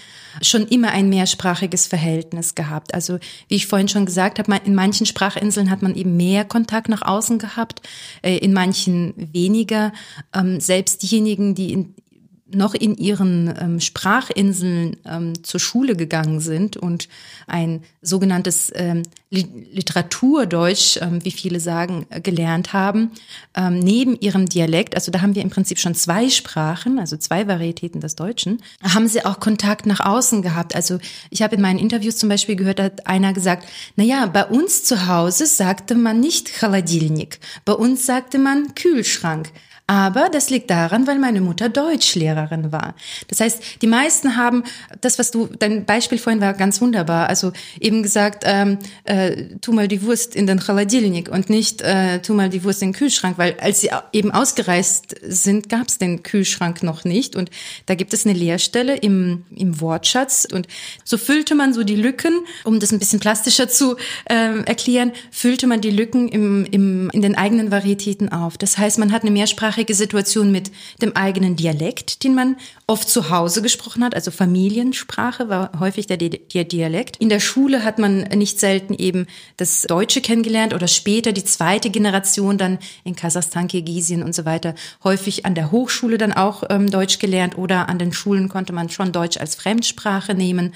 schon immer ein mehrsprachiges Verhältnis gehabt. Also wie ich vorhin schon gesagt habe, in manchen Sprachinseln hat man eben mehr Kontakt nach außen gehabt, äh, in manchen weniger. Ähm, selbst diejenigen, die in noch in ihren ähm, Sprachinseln ähm, zur Schule gegangen sind und ein sogenanntes ähm, Literaturdeutsch, ähm, wie viele sagen, äh, gelernt haben, ähm, neben ihrem Dialekt, also da haben wir im Prinzip schon zwei Sprachen, also zwei Varietäten des Deutschen, haben sie auch Kontakt nach außen gehabt. Also ich habe in meinen Interviews zum Beispiel gehört, hat einer gesagt, na ja, bei uns zu Hause sagte man nicht Chaladilnik, bei uns sagte man Kühlschrank. Aber das liegt daran, weil meine Mutter Deutschlehrerin war. Das heißt, die meisten haben das, was du, dein Beispiel vorhin war ganz wunderbar. Also eben gesagt, ähm, äh, tu mal die Wurst in den Chaladilnik und nicht äh, tu mal die Wurst in den Kühlschrank, weil als sie eben ausgereist sind, gab es den Kühlschrank noch nicht. Und da gibt es eine Leerstelle im, im Wortschatz. Und so füllte man so die Lücken, um das ein bisschen plastischer zu äh, erklären, füllte man die Lücken im, im, in den eigenen Varietäten auf. Das heißt, man hat eine Mehrsprache zweisprachige Situation mit dem eigenen Dialekt, den man oft zu Hause gesprochen hat, also Familiensprache war häufig der, der Dialekt. In der Schule hat man nicht selten eben das Deutsche kennengelernt oder später die zweite Generation dann in Kasachstan, Kirgisien und so weiter häufig an der Hochschule dann auch ähm, Deutsch gelernt oder an den Schulen konnte man schon Deutsch als Fremdsprache nehmen.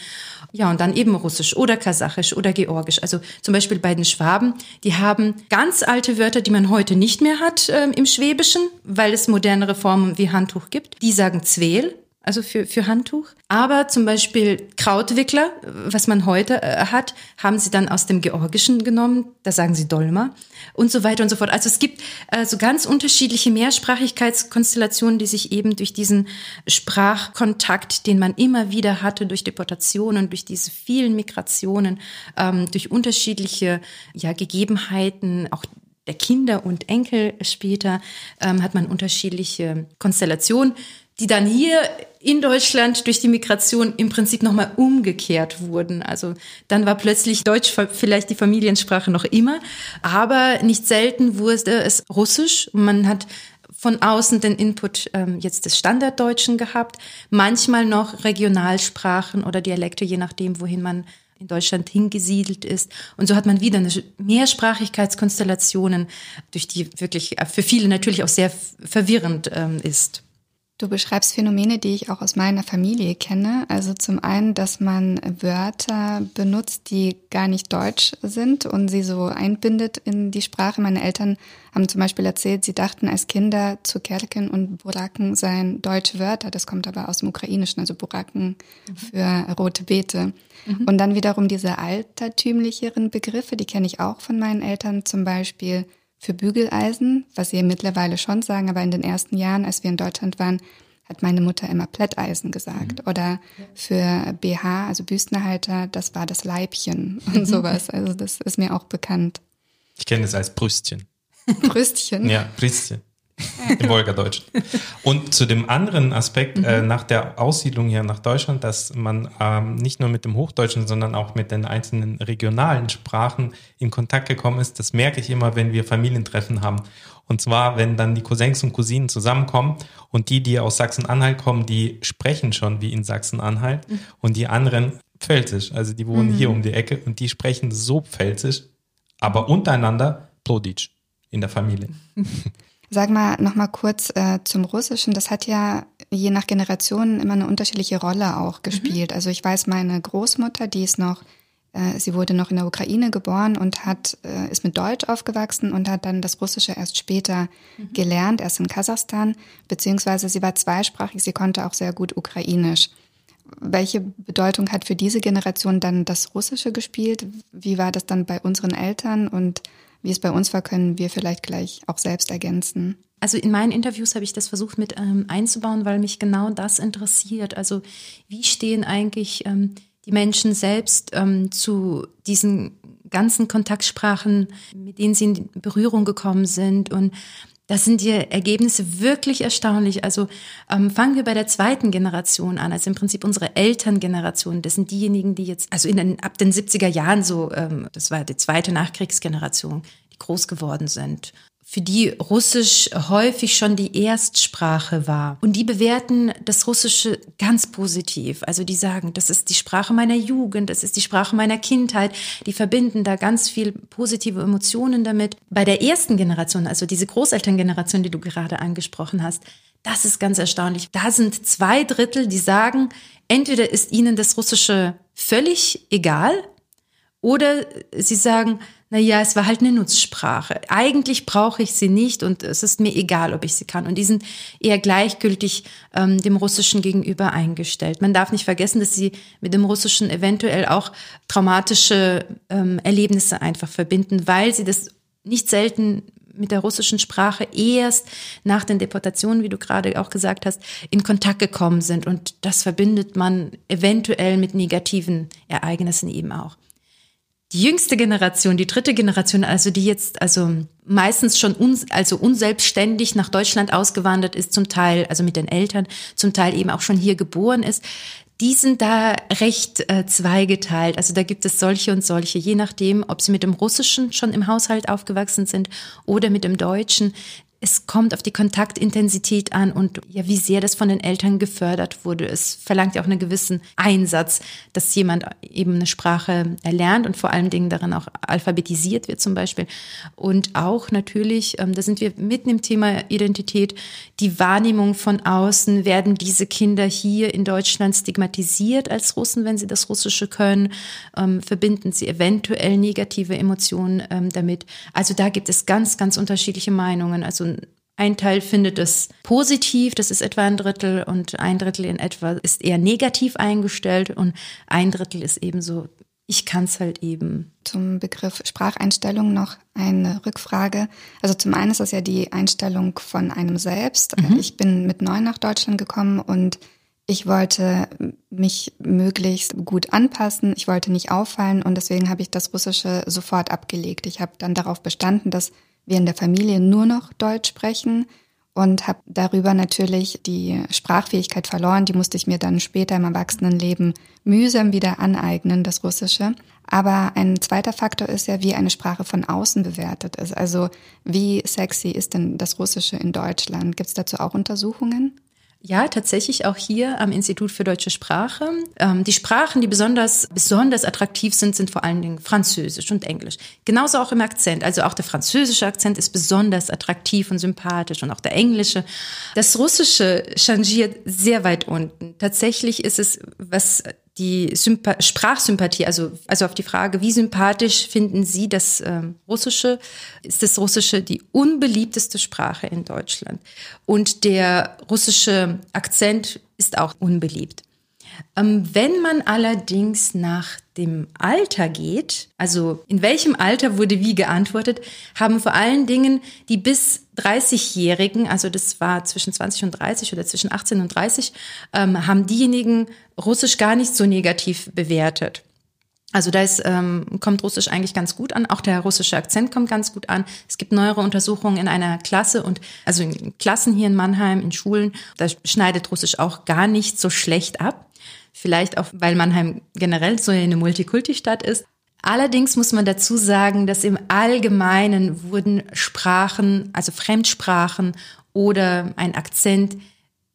Ja, und dann eben Russisch oder Kasachisch oder Georgisch. Also zum Beispiel bei den Schwaben, die haben ganz alte Wörter, die man heute nicht mehr hat äh, im Schwäbischen, weil es modernere Formen wie Handtuch gibt. Die sagen Zweel, also für, für Handtuch. Aber zum Beispiel Krautwickler, was man heute äh, hat, haben sie dann aus dem Georgischen genommen, da sagen sie Dolma und so weiter und so fort. Also es gibt äh, so ganz unterschiedliche Mehrsprachigkeitskonstellationen, die sich eben durch diesen Sprachkontakt, den man immer wieder hatte, durch Deportationen, durch diese vielen Migrationen, ähm, durch unterschiedliche ja, Gegebenheiten, auch der Kinder und Enkel später, ähm, hat man unterschiedliche Konstellationen die dann hier in Deutschland durch die Migration im Prinzip nochmal umgekehrt wurden. Also dann war plötzlich Deutsch vielleicht die Familiensprache noch immer, aber nicht selten wurde es Russisch. Man hat von außen den Input ähm, jetzt des Standarddeutschen gehabt, manchmal noch Regionalsprachen oder Dialekte, je nachdem, wohin man in Deutschland hingesiedelt ist. Und so hat man wieder eine Mehrsprachigkeitskonstellationen, durch die wirklich für viele natürlich auch sehr verwirrend ähm, ist. Du beschreibst Phänomene, die ich auch aus meiner Familie kenne. Also zum einen, dass man Wörter benutzt, die gar nicht deutsch sind und sie so einbindet in die Sprache. Meine Eltern haben zum Beispiel erzählt, sie dachten als Kinder zu Kerken und Buraken seien deutsche Wörter. Das kommt aber aus dem Ukrainischen, also Buraken mhm. für rote Beete. Mhm. Und dann wiederum diese altertümlicheren Begriffe, die kenne ich auch von meinen Eltern, zum Beispiel für Bügeleisen, was sie mittlerweile schon sagen, aber in den ersten Jahren, als wir in Deutschland waren, hat meine Mutter immer Plätteisen gesagt. Mhm. Oder für BH, also Büstenhalter, das war das Leibchen und sowas. Also das ist mir auch bekannt. Ich kenne es als Brüstchen. Brüstchen? Ja, Brüstchen. Im Wolgadeutschen. Und zu dem anderen Aspekt mhm. äh, nach der Aussiedlung hier nach Deutschland, dass man ähm, nicht nur mit dem Hochdeutschen, sondern auch mit den einzelnen regionalen Sprachen in Kontakt gekommen ist, das merke ich immer, wenn wir Familientreffen haben. Und zwar, wenn dann die Cousins und Cousinen zusammenkommen und die, die aus Sachsen-Anhalt kommen, die sprechen schon wie in Sachsen-Anhalt mhm. und die anderen Pfälzisch. Also die wohnen mhm. hier um die Ecke und die sprechen so Pfälzisch, aber untereinander Ploditsch in der Familie. Sag mal noch mal kurz äh, zum Russischen. Das hat ja je nach Generation immer eine unterschiedliche Rolle auch mhm. gespielt. Mhm. Also ich weiß, meine Großmutter, die ist noch, äh, sie wurde noch in der Ukraine geboren und hat äh, ist mit Deutsch aufgewachsen und hat dann das Russische erst später mhm. gelernt, erst in Kasachstan, beziehungsweise sie war zweisprachig. Sie konnte auch sehr gut Ukrainisch. Welche Bedeutung hat für diese Generation dann das Russische gespielt? Wie war das dann bei unseren Eltern und wie es bei uns war, können wir vielleicht gleich auch selbst ergänzen. Also in meinen Interviews habe ich das versucht mit ähm, einzubauen, weil mich genau das interessiert. Also wie stehen eigentlich ähm, die Menschen selbst ähm, zu diesen ganzen Kontaktsprachen, mit denen sie in Berührung gekommen sind und das sind die Ergebnisse wirklich erstaunlich. Also ähm, fangen wir bei der zweiten Generation an, also im Prinzip unsere Elterngeneration. Das sind diejenigen, die jetzt, also in den, ab den 70er Jahren so, ähm, das war die zweite Nachkriegsgeneration, die groß geworden sind für die Russisch häufig schon die Erstsprache war. Und die bewerten das Russische ganz positiv. Also die sagen, das ist die Sprache meiner Jugend, das ist die Sprache meiner Kindheit. Die verbinden da ganz viel positive Emotionen damit. Bei der ersten Generation, also diese Großelterngeneration, die du gerade angesprochen hast, das ist ganz erstaunlich. Da sind zwei Drittel, die sagen, entweder ist ihnen das Russische völlig egal oder sie sagen, naja, es war halt eine Nutzsprache. Eigentlich brauche ich sie nicht und es ist mir egal, ob ich sie kann. Und die sind eher gleichgültig ähm, dem Russischen gegenüber eingestellt. Man darf nicht vergessen, dass sie mit dem Russischen eventuell auch traumatische ähm, Erlebnisse einfach verbinden, weil sie das nicht selten mit der russischen Sprache erst nach den Deportationen, wie du gerade auch gesagt hast, in Kontakt gekommen sind. Und das verbindet man eventuell mit negativen Ereignissen eben auch die jüngste Generation, die dritte Generation, also die jetzt also meistens schon uns, also unselbstständig nach Deutschland ausgewandert ist, zum Teil also mit den Eltern, zum Teil eben auch schon hier geboren ist, die sind da recht äh, zweigeteilt. Also da gibt es solche und solche, je nachdem, ob sie mit dem Russischen schon im Haushalt aufgewachsen sind oder mit dem Deutschen es kommt auf die Kontaktintensität an und ja, wie sehr das von den Eltern gefördert wurde. Es verlangt ja auch einen gewissen Einsatz, dass jemand eben eine Sprache erlernt und vor allen Dingen darin auch alphabetisiert wird zum Beispiel. Und auch natürlich, ähm, da sind wir mitten im Thema Identität, die Wahrnehmung von außen, werden diese Kinder hier in Deutschland stigmatisiert als Russen, wenn sie das Russische können, ähm, verbinden sie eventuell negative Emotionen ähm, damit. Also da gibt es ganz, ganz unterschiedliche Meinungen. Also Ein Teil findet es positiv, das ist etwa ein Drittel und ein Drittel in etwa ist eher negativ eingestellt und ein Drittel ist eben so, ich kann es halt eben. Zum Begriff Spracheinstellung noch eine Rückfrage. Also zum einen ist das ja die Einstellung von einem selbst. Mhm. Ich bin mit neun nach Deutschland gekommen und ich wollte mich möglichst gut anpassen, ich wollte nicht auffallen und deswegen habe ich das Russische sofort abgelegt. Ich habe dann darauf bestanden, dass wir in der Familie nur noch Deutsch sprechen und habe darüber natürlich die Sprachfähigkeit verloren. Die musste ich mir dann später im Erwachsenenleben mühsam wieder aneignen, das Russische. Aber ein zweiter Faktor ist ja, wie eine Sprache von außen bewertet ist. Also wie sexy ist denn das Russische in Deutschland? Gibt es dazu auch Untersuchungen? Ja, tatsächlich auch hier am Institut für deutsche Sprache. Ähm, die Sprachen, die besonders, besonders attraktiv sind, sind vor allen Dingen Französisch und Englisch. Genauso auch im Akzent. Also auch der französische Akzent ist besonders attraktiv und sympathisch und auch der englische. Das Russische changiert sehr weit unten. Tatsächlich ist es, was die Sympa Sprachsympathie, also, also auf die Frage, wie sympathisch finden Sie das ähm, Russische, ist das Russische die unbeliebteste Sprache in Deutschland. Und der russische Akzent ist auch unbeliebt. Ähm, wenn man allerdings nach dem Alter geht, also in welchem Alter wurde wie geantwortet, haben vor allen Dingen die bis 30-Jährigen, also das war zwischen 20 und 30 oder zwischen 18 und 30, ähm, haben diejenigen Russisch gar nicht so negativ bewertet. Also da ist, ähm, kommt Russisch eigentlich ganz gut an. Auch der russische Akzent kommt ganz gut an. Es gibt neuere Untersuchungen in einer Klasse und also in Klassen hier in Mannheim, in Schulen, da schneidet Russisch auch gar nicht so schlecht ab. Vielleicht auch, weil Mannheim generell so eine Multikulti-Stadt ist. Allerdings muss man dazu sagen, dass im Allgemeinen wurden Sprachen, also Fremdsprachen oder ein Akzent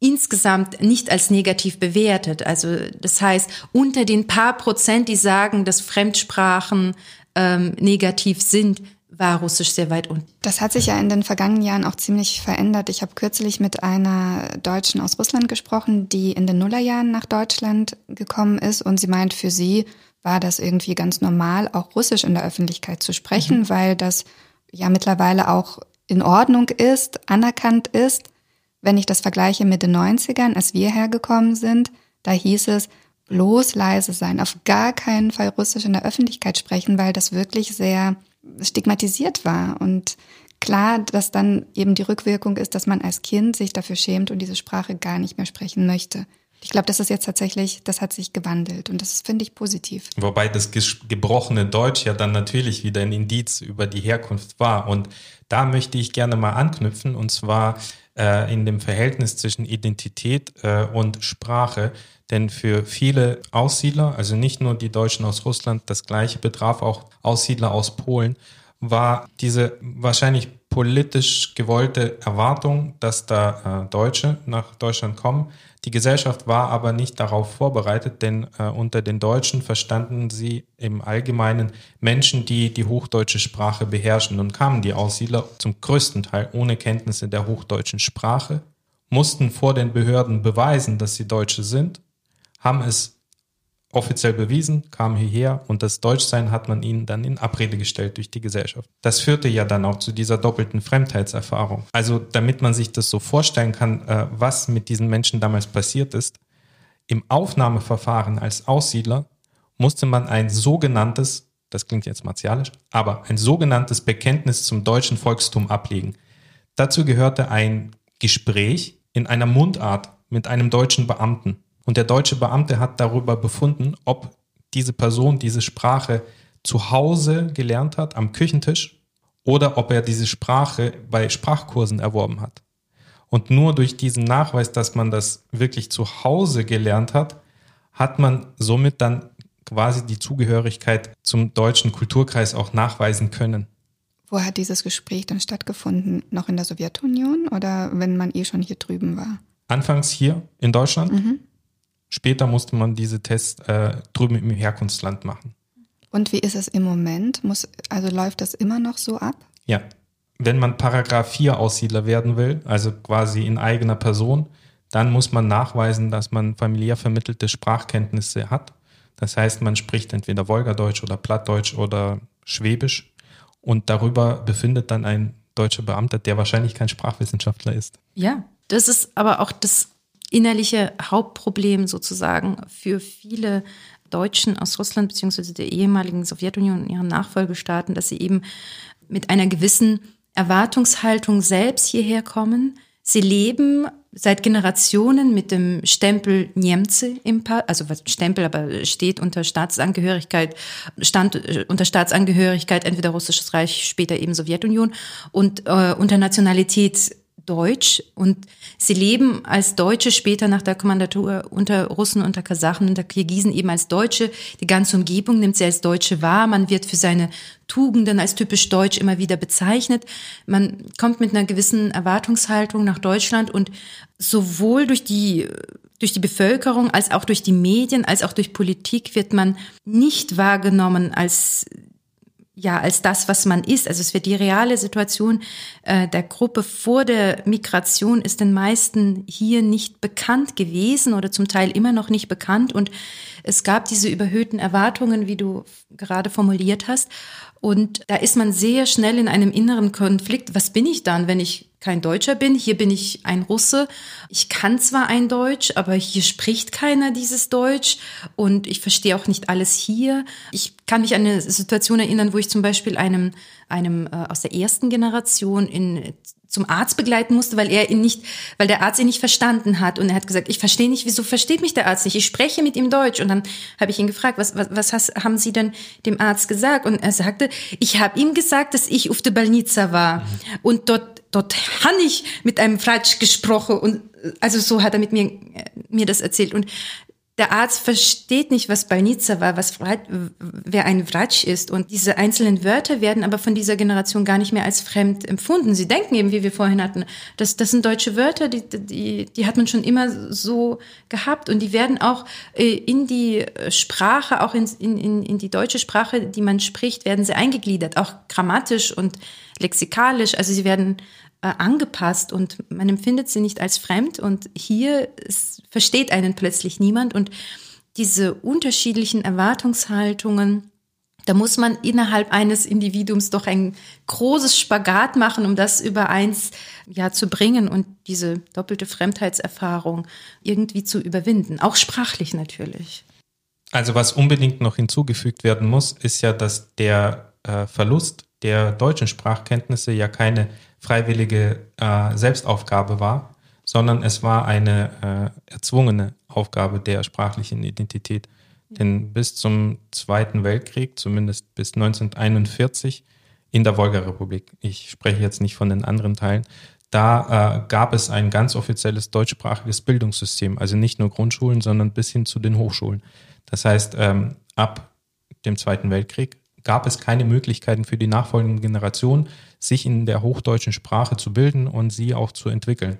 insgesamt nicht als negativ bewertet. Also das heißt, unter den paar Prozent, die sagen, dass Fremdsprachen ähm, negativ sind, war Russisch sehr weit unten. Das hat sich ja in den vergangenen Jahren auch ziemlich verändert. Ich habe kürzlich mit einer Deutschen aus Russland gesprochen, die in den Nullerjahren nach Deutschland gekommen ist und sie meint, für sie war das irgendwie ganz normal, auch Russisch in der Öffentlichkeit zu sprechen, mhm. weil das ja mittlerweile auch in Ordnung ist, anerkannt ist. Wenn ich das vergleiche mit den 90ern, als wir hergekommen sind, da hieß es, bloß leise sein, auf gar keinen Fall Russisch in der Öffentlichkeit sprechen, weil das wirklich sehr stigmatisiert war. Und klar, dass dann eben die Rückwirkung ist, dass man als Kind sich dafür schämt und diese Sprache gar nicht mehr sprechen möchte. Ich glaube, das ist jetzt tatsächlich, das hat sich gewandelt und das finde ich positiv. Wobei das gebrochene Deutsch ja dann natürlich wieder ein Indiz über die Herkunft war. Und da möchte ich gerne mal anknüpfen und zwar äh, in dem Verhältnis zwischen Identität äh, und Sprache. Denn für viele Aussiedler, also nicht nur die Deutschen aus Russland, das gleiche betraf auch Aussiedler aus Polen, war diese wahrscheinlich politisch gewollte Erwartung, dass da äh, Deutsche nach Deutschland kommen. Die Gesellschaft war aber nicht darauf vorbereitet, denn äh, unter den Deutschen verstanden sie im Allgemeinen Menschen, die die hochdeutsche Sprache beherrschen. Und kamen die Aussiedler zum größten Teil ohne Kenntnisse der hochdeutschen Sprache, mussten vor den Behörden beweisen, dass sie Deutsche sind haben es offiziell bewiesen, kamen hierher und das Deutschsein hat man ihnen dann in Abrede gestellt durch die Gesellschaft. Das führte ja dann auch zu dieser doppelten Fremdheitserfahrung. Also damit man sich das so vorstellen kann, äh, was mit diesen Menschen damals passiert ist, im Aufnahmeverfahren als Aussiedler musste man ein sogenanntes, das klingt jetzt martialisch, aber ein sogenanntes Bekenntnis zum deutschen Volkstum ablegen. Dazu gehörte ein Gespräch in einer Mundart mit einem deutschen Beamten. Und der deutsche Beamte hat darüber befunden, ob diese Person diese Sprache zu Hause gelernt hat, am Küchentisch, oder ob er diese Sprache bei Sprachkursen erworben hat. Und nur durch diesen Nachweis, dass man das wirklich zu Hause gelernt hat, hat man somit dann quasi die Zugehörigkeit zum deutschen Kulturkreis auch nachweisen können. Wo hat dieses Gespräch dann stattgefunden? Noch in der Sowjetunion oder wenn man eh schon hier drüben war? Anfangs hier in Deutschland. Mhm. Später musste man diese Tests äh, drüben im Herkunftsland machen. Und wie ist es im Moment? Muss, also läuft das immer noch so ab? Ja. Wenn man Paragraph 4 Aussiedler werden will, also quasi in eigener Person, dann muss man nachweisen, dass man familiär vermittelte Sprachkenntnisse hat. Das heißt, man spricht entweder Wolgadeutsch oder Plattdeutsch oder Schwäbisch und darüber befindet dann ein deutscher Beamter, der wahrscheinlich kein Sprachwissenschaftler ist. Ja, das ist aber auch das innerliche Hauptproblem sozusagen für viele Deutschen aus Russland beziehungsweise der ehemaligen Sowjetunion und ihren Nachfolgestaaten, dass sie eben mit einer gewissen Erwartungshaltung selbst hierher kommen. Sie leben seit Generationen mit dem Stempel Niemce im Pass, also Stempel, aber steht unter Staatsangehörigkeit, stand äh, unter Staatsangehörigkeit entweder Russisches Reich, später eben Sowjetunion und äh, unter Nationalität Deutsch und sie leben als Deutsche später nach der Kommandatur unter Russen, unter Kasachen, unter Kirgisen eben als Deutsche. Die ganze Umgebung nimmt sie als Deutsche wahr. Man wird für seine Tugenden als typisch deutsch immer wieder bezeichnet. Man kommt mit einer gewissen Erwartungshaltung nach Deutschland und sowohl durch die durch die Bevölkerung als auch durch die Medien als auch durch Politik wird man nicht wahrgenommen als ja als das, was man ist. Also es wird die reale Situation äh, der Gruppe vor der Migration ist den meisten hier nicht bekannt gewesen oder zum Teil immer noch nicht bekannt. Und es gab diese überhöhten Erwartungen, wie du gerade formuliert hast. Und da ist man sehr schnell in einem inneren Konflikt. Was bin ich dann, wenn ich kein Deutscher bin? Hier bin ich ein Russe. Ich kann zwar ein Deutsch, aber hier spricht keiner dieses Deutsch und ich verstehe auch nicht alles hier. Ich kann mich an eine Situation erinnern, wo ich zum Beispiel einem, einem äh, aus der ersten Generation in zum Arzt begleiten musste, weil er ihn nicht, weil der Arzt ihn nicht verstanden hat. Und er hat gesagt, ich verstehe nicht, wieso versteht mich der Arzt nicht? Ich spreche mit ihm Deutsch. Und dann habe ich ihn gefragt, was was, was hast, haben Sie denn dem Arzt gesagt? Und er sagte, ich habe ihm gesagt, dass ich auf der Balnica war. Und dort dort habe ich mit einem Fratsch gesprochen. Und also so hat er mit mir mir das erzählt. Und der Arzt versteht nicht, was Balnica war, was wer ein Vratsch ist. Und diese einzelnen Wörter werden aber von dieser Generation gar nicht mehr als fremd empfunden. Sie denken eben, wie wir vorhin hatten, das, das sind deutsche Wörter, die, die, die hat man schon immer so gehabt. Und die werden auch äh, in die Sprache, auch in, in, in die deutsche Sprache, die man spricht, werden sie eingegliedert, auch grammatisch und lexikalisch. Also sie werden äh, angepasst und man empfindet sie nicht als fremd und hier ist, versteht einen plötzlich niemand und diese unterschiedlichen Erwartungshaltungen, da muss man innerhalb eines Individuums doch ein großes Spagat machen, um das übereins ja zu bringen und diese doppelte Fremdheitserfahrung irgendwie zu überwinden, auch sprachlich natürlich. Also was unbedingt noch hinzugefügt werden muss, ist ja, dass der äh, Verlust der deutschen Sprachkenntnisse ja keine freiwillige äh, Selbstaufgabe war, sondern es war eine äh, erzwungene Aufgabe der sprachlichen Identität. Denn bis zum Zweiten Weltkrieg, zumindest bis 1941, in der Wolga-Republik, ich spreche jetzt nicht von den anderen Teilen, da äh, gab es ein ganz offizielles deutschsprachiges Bildungssystem, also nicht nur Grundschulen, sondern bis hin zu den Hochschulen. Das heißt, ähm, ab dem Zweiten Weltkrieg gab es keine Möglichkeiten für die nachfolgenden Generationen, sich in der hochdeutschen Sprache zu bilden und sie auch zu entwickeln.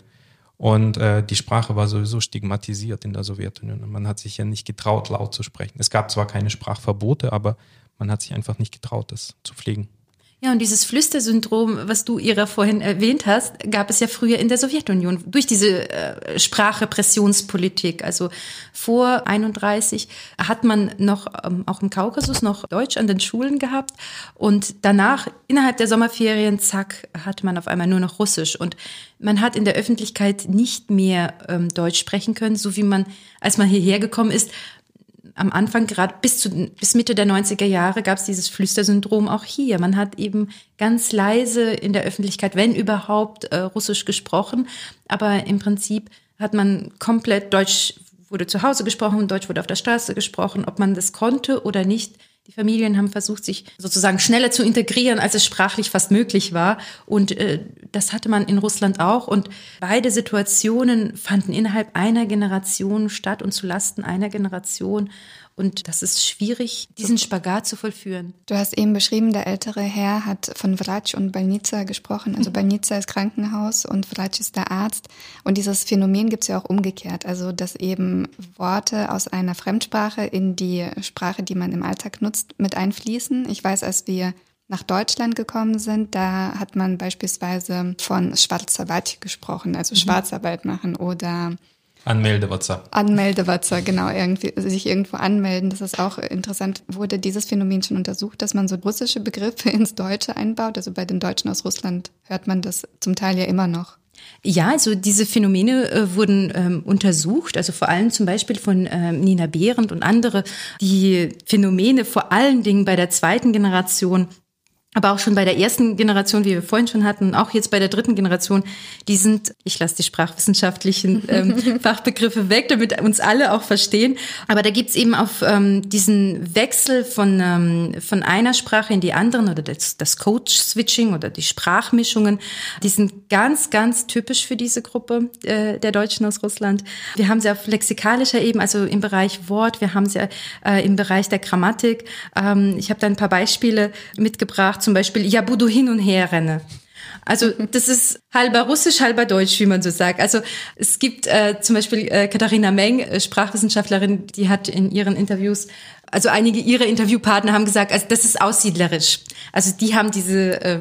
Und äh, die Sprache war sowieso stigmatisiert in der Sowjetunion. Man hat sich ja nicht getraut, laut zu sprechen. Es gab zwar keine Sprachverbote, aber man hat sich einfach nicht getraut, das zu pflegen. Ja, und dieses Flüstersyndrom, was du ihrer vorhin erwähnt hast, gab es ja früher in der Sowjetunion durch diese äh, Sprachrepressionspolitik. Also vor 31 hat man noch ähm, auch im Kaukasus noch Deutsch an den Schulen gehabt und danach innerhalb der Sommerferien zack hat man auf einmal nur noch Russisch und man hat in der Öffentlichkeit nicht mehr ähm, Deutsch sprechen können, so wie man als man hierher gekommen ist am Anfang, gerade bis, zu, bis Mitte der 90er Jahre, gab es dieses Flüstersyndrom auch hier. Man hat eben ganz leise in der Öffentlichkeit, wenn überhaupt, äh, Russisch gesprochen. Aber im Prinzip hat man komplett Deutsch wurde zu Hause gesprochen, Deutsch wurde auf der Straße gesprochen, ob man das konnte oder nicht. Die Familien haben versucht, sich sozusagen schneller zu integrieren, als es sprachlich fast möglich war. Und äh, das hatte man in Russland auch. Und beide Situationen fanden innerhalb einer Generation statt und zu Lasten einer Generation. Und das ist schwierig, diesen Spagat zu vollführen. Du hast eben beschrieben, der ältere Herr hat von Vratsch und Balnica gesprochen. Also Balnica ist Krankenhaus und Vratsch ist der Arzt. Und dieses Phänomen gibt es ja auch umgekehrt. Also, dass eben Worte aus einer Fremdsprache in die Sprache, die man im Alltag nutzt, mit einfließen. Ich weiß, als wir nach Deutschland gekommen sind, da hat man beispielsweise von Schwarzarbeit gesprochen, also mhm. Schwarzarbeit machen oder Anmeldewatzer. Anmeldewatzer, genau, irgendwie, sich irgendwo anmelden. Das ist auch interessant. Wurde dieses Phänomen schon untersucht, dass man so russische Begriffe ins Deutsche einbaut? Also bei den Deutschen aus Russland hört man das zum Teil ja immer noch. Ja, also diese Phänomene äh, wurden ähm, untersucht, also vor allem zum Beispiel von ähm, Nina Behrendt und andere, die Phänomene vor allen Dingen bei der zweiten Generation aber auch schon bei der ersten Generation, wie wir vorhin schon hatten, auch jetzt bei der dritten Generation, die sind, ich lasse die sprachwissenschaftlichen ähm, Fachbegriffe weg, damit uns alle auch verstehen. Aber da gibt's eben auf ähm, diesen Wechsel von, ähm, von einer Sprache in die anderen oder das, das Coach-Switching oder die Sprachmischungen, die sind ganz, ganz typisch für diese Gruppe äh, der Deutschen aus Russland. Wir haben sie auf lexikalischer Ebene, also im Bereich Wort, wir haben sie äh, im Bereich der Grammatik. Ähm, ich habe da ein paar Beispiele mitgebracht zum Beispiel Ja budu hin und her renne. Also das ist halber Russisch, halber Deutsch, wie man so sagt. Also es gibt äh, zum Beispiel äh, Katharina Meng, äh, Sprachwissenschaftlerin, die hat in ihren Interviews, also einige ihrer Interviewpartner haben gesagt, also das ist aussiedlerisch. Also die haben diese äh,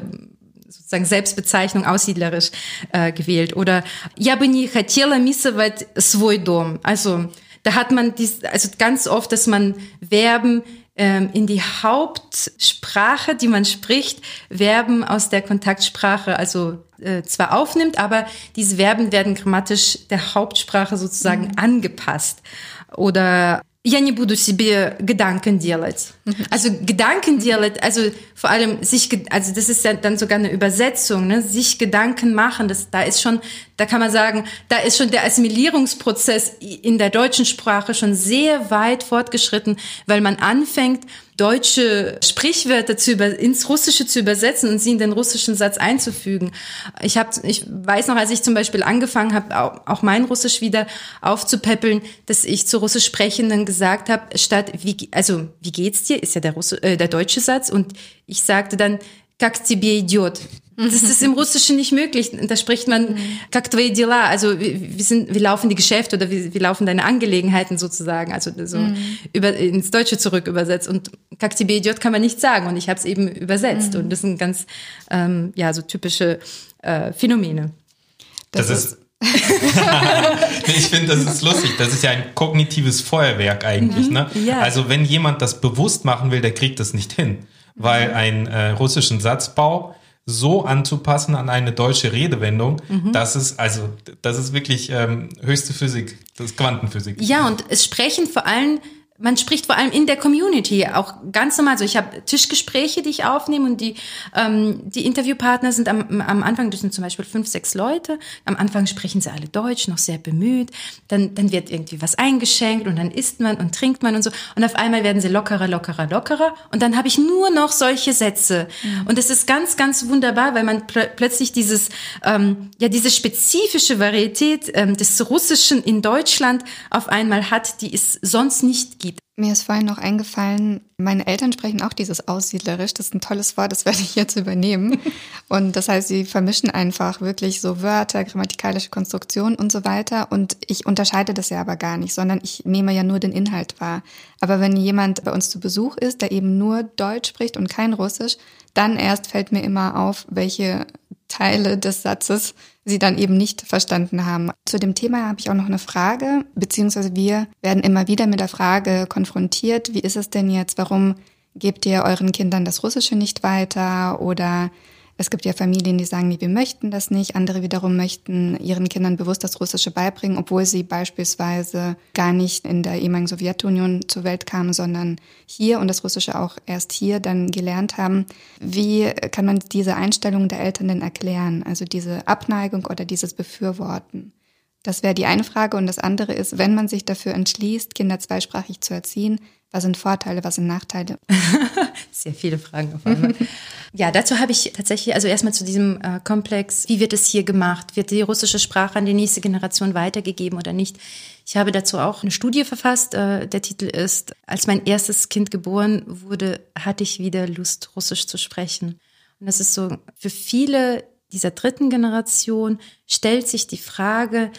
sozusagen Selbstbezeichnung aussiedlerisch äh, gewählt. Oder Я бы не хотела миссовать свой дом. Also da hat man dies, also ganz oft, dass man Verben ähm, in die Hauptsprache, die man spricht, Verben aus der Kontaktsprache, also äh, zwar aufnimmt, aber diese Verben werden grammatisch der Hauptsprache sozusagen mhm. angepasst. Oder я не буду себе Gedanken делать. Also Gedanken делать, also vor allem sich, also das ist ja dann sogar eine Übersetzung, ne? sich Gedanken machen, das, da ist schon, da kann man sagen, da ist schon der Assimilierungsprozess in der deutschen Sprache schon sehr weit fortgeschritten, weil man anfängt, deutsche Sprichwörter zu über, ins Russische zu übersetzen und sie in den russischen Satz einzufügen. Ich habe, ich weiß noch, als ich zum Beispiel angefangen habe, auch, auch mein Russisch wieder aufzupäppeln, dass ich zu Russisch Sprechenden gesagt habe, statt wie, also wie geht's dir, ist ja der, Russe, äh, der deutsche Satz und ich sagte dann, как тебе идет? Das ist im Russischen nicht möglich. Da spricht man как твои дела, also wie, wie, sind, wie laufen die Geschäfte oder wie, wie laufen deine Angelegenheiten sozusagen, also so mhm. über, ins Deutsche zurück übersetzt. Und как тебе идет kann man nicht sagen und ich habe es eben übersetzt mhm. und das sind ganz ähm, ja so typische äh, Phänomene. Das, das ist ich finde, das ist lustig. Das ist ja ein kognitives Feuerwerk eigentlich. Mhm, ne? Ja. Also wenn jemand das bewusst machen will, der kriegt das nicht hin, weil mhm. ein äh, russischen Satzbau so anzupassen an eine deutsche Redewendung, mhm. das ist also das ist wirklich ähm, höchste Physik, das ist Quantenphysik. Ja, und es sprechen vor allem man spricht vor allem in der Community auch ganz normal. So, ich habe Tischgespräche, die ich aufnehme und die ähm, die Interviewpartner sind am, am Anfang, das sind zum Beispiel fünf, sechs Leute. Am Anfang sprechen sie alle Deutsch, noch sehr bemüht. Dann dann wird irgendwie was eingeschenkt und dann isst man und trinkt man und so. Und auf einmal werden sie lockerer, lockerer, lockerer. Und dann habe ich nur noch solche Sätze. Mhm. Und es ist ganz, ganz wunderbar, weil man pl plötzlich dieses ähm, ja diese spezifische Varietät ähm, des Russischen in Deutschland auf einmal hat, die es sonst nicht gibt. Mir ist vorhin noch eingefallen, meine Eltern sprechen auch dieses Aussiedlerisch. Das ist ein tolles Wort, das werde ich jetzt übernehmen. Und das heißt, sie vermischen einfach wirklich so Wörter, grammatikalische Konstruktionen und so weiter. Und ich unterscheide das ja aber gar nicht, sondern ich nehme ja nur den Inhalt wahr. Aber wenn jemand bei uns zu Besuch ist, der eben nur Deutsch spricht und kein Russisch, dann erst fällt mir immer auf, welche Teile des Satzes sie dann eben nicht verstanden haben. Zu dem Thema habe ich auch noch eine Frage, beziehungsweise wir werden immer wieder mit der Frage konfrontiert, wie ist es denn jetzt, warum gebt ihr euren Kindern das Russische nicht weiter oder es gibt ja Familien, die sagen, nee, wir möchten das nicht. Andere wiederum möchten ihren Kindern bewusst das Russische beibringen, obwohl sie beispielsweise gar nicht in der ehemaligen Sowjetunion zur Welt kamen, sondern hier und das Russische auch erst hier dann gelernt haben. Wie kann man diese Einstellung der Eltern denn erklären? Also diese Abneigung oder dieses Befürworten? Das wäre die eine Frage. Und das andere ist, wenn man sich dafür entschließt, Kinder zweisprachig zu erziehen, was sind Vorteile, was sind Nachteile? Sehr viele Fragen auf einmal. ja, dazu habe ich tatsächlich, also erstmal zu diesem äh, Komplex, wie wird es hier gemacht? Wird die russische Sprache an die nächste Generation weitergegeben oder nicht? Ich habe dazu auch eine Studie verfasst. Äh, der Titel ist, als mein erstes Kind geboren wurde, hatte ich wieder Lust, Russisch zu sprechen. Und das ist so, für viele dieser dritten Generation stellt sich die Frage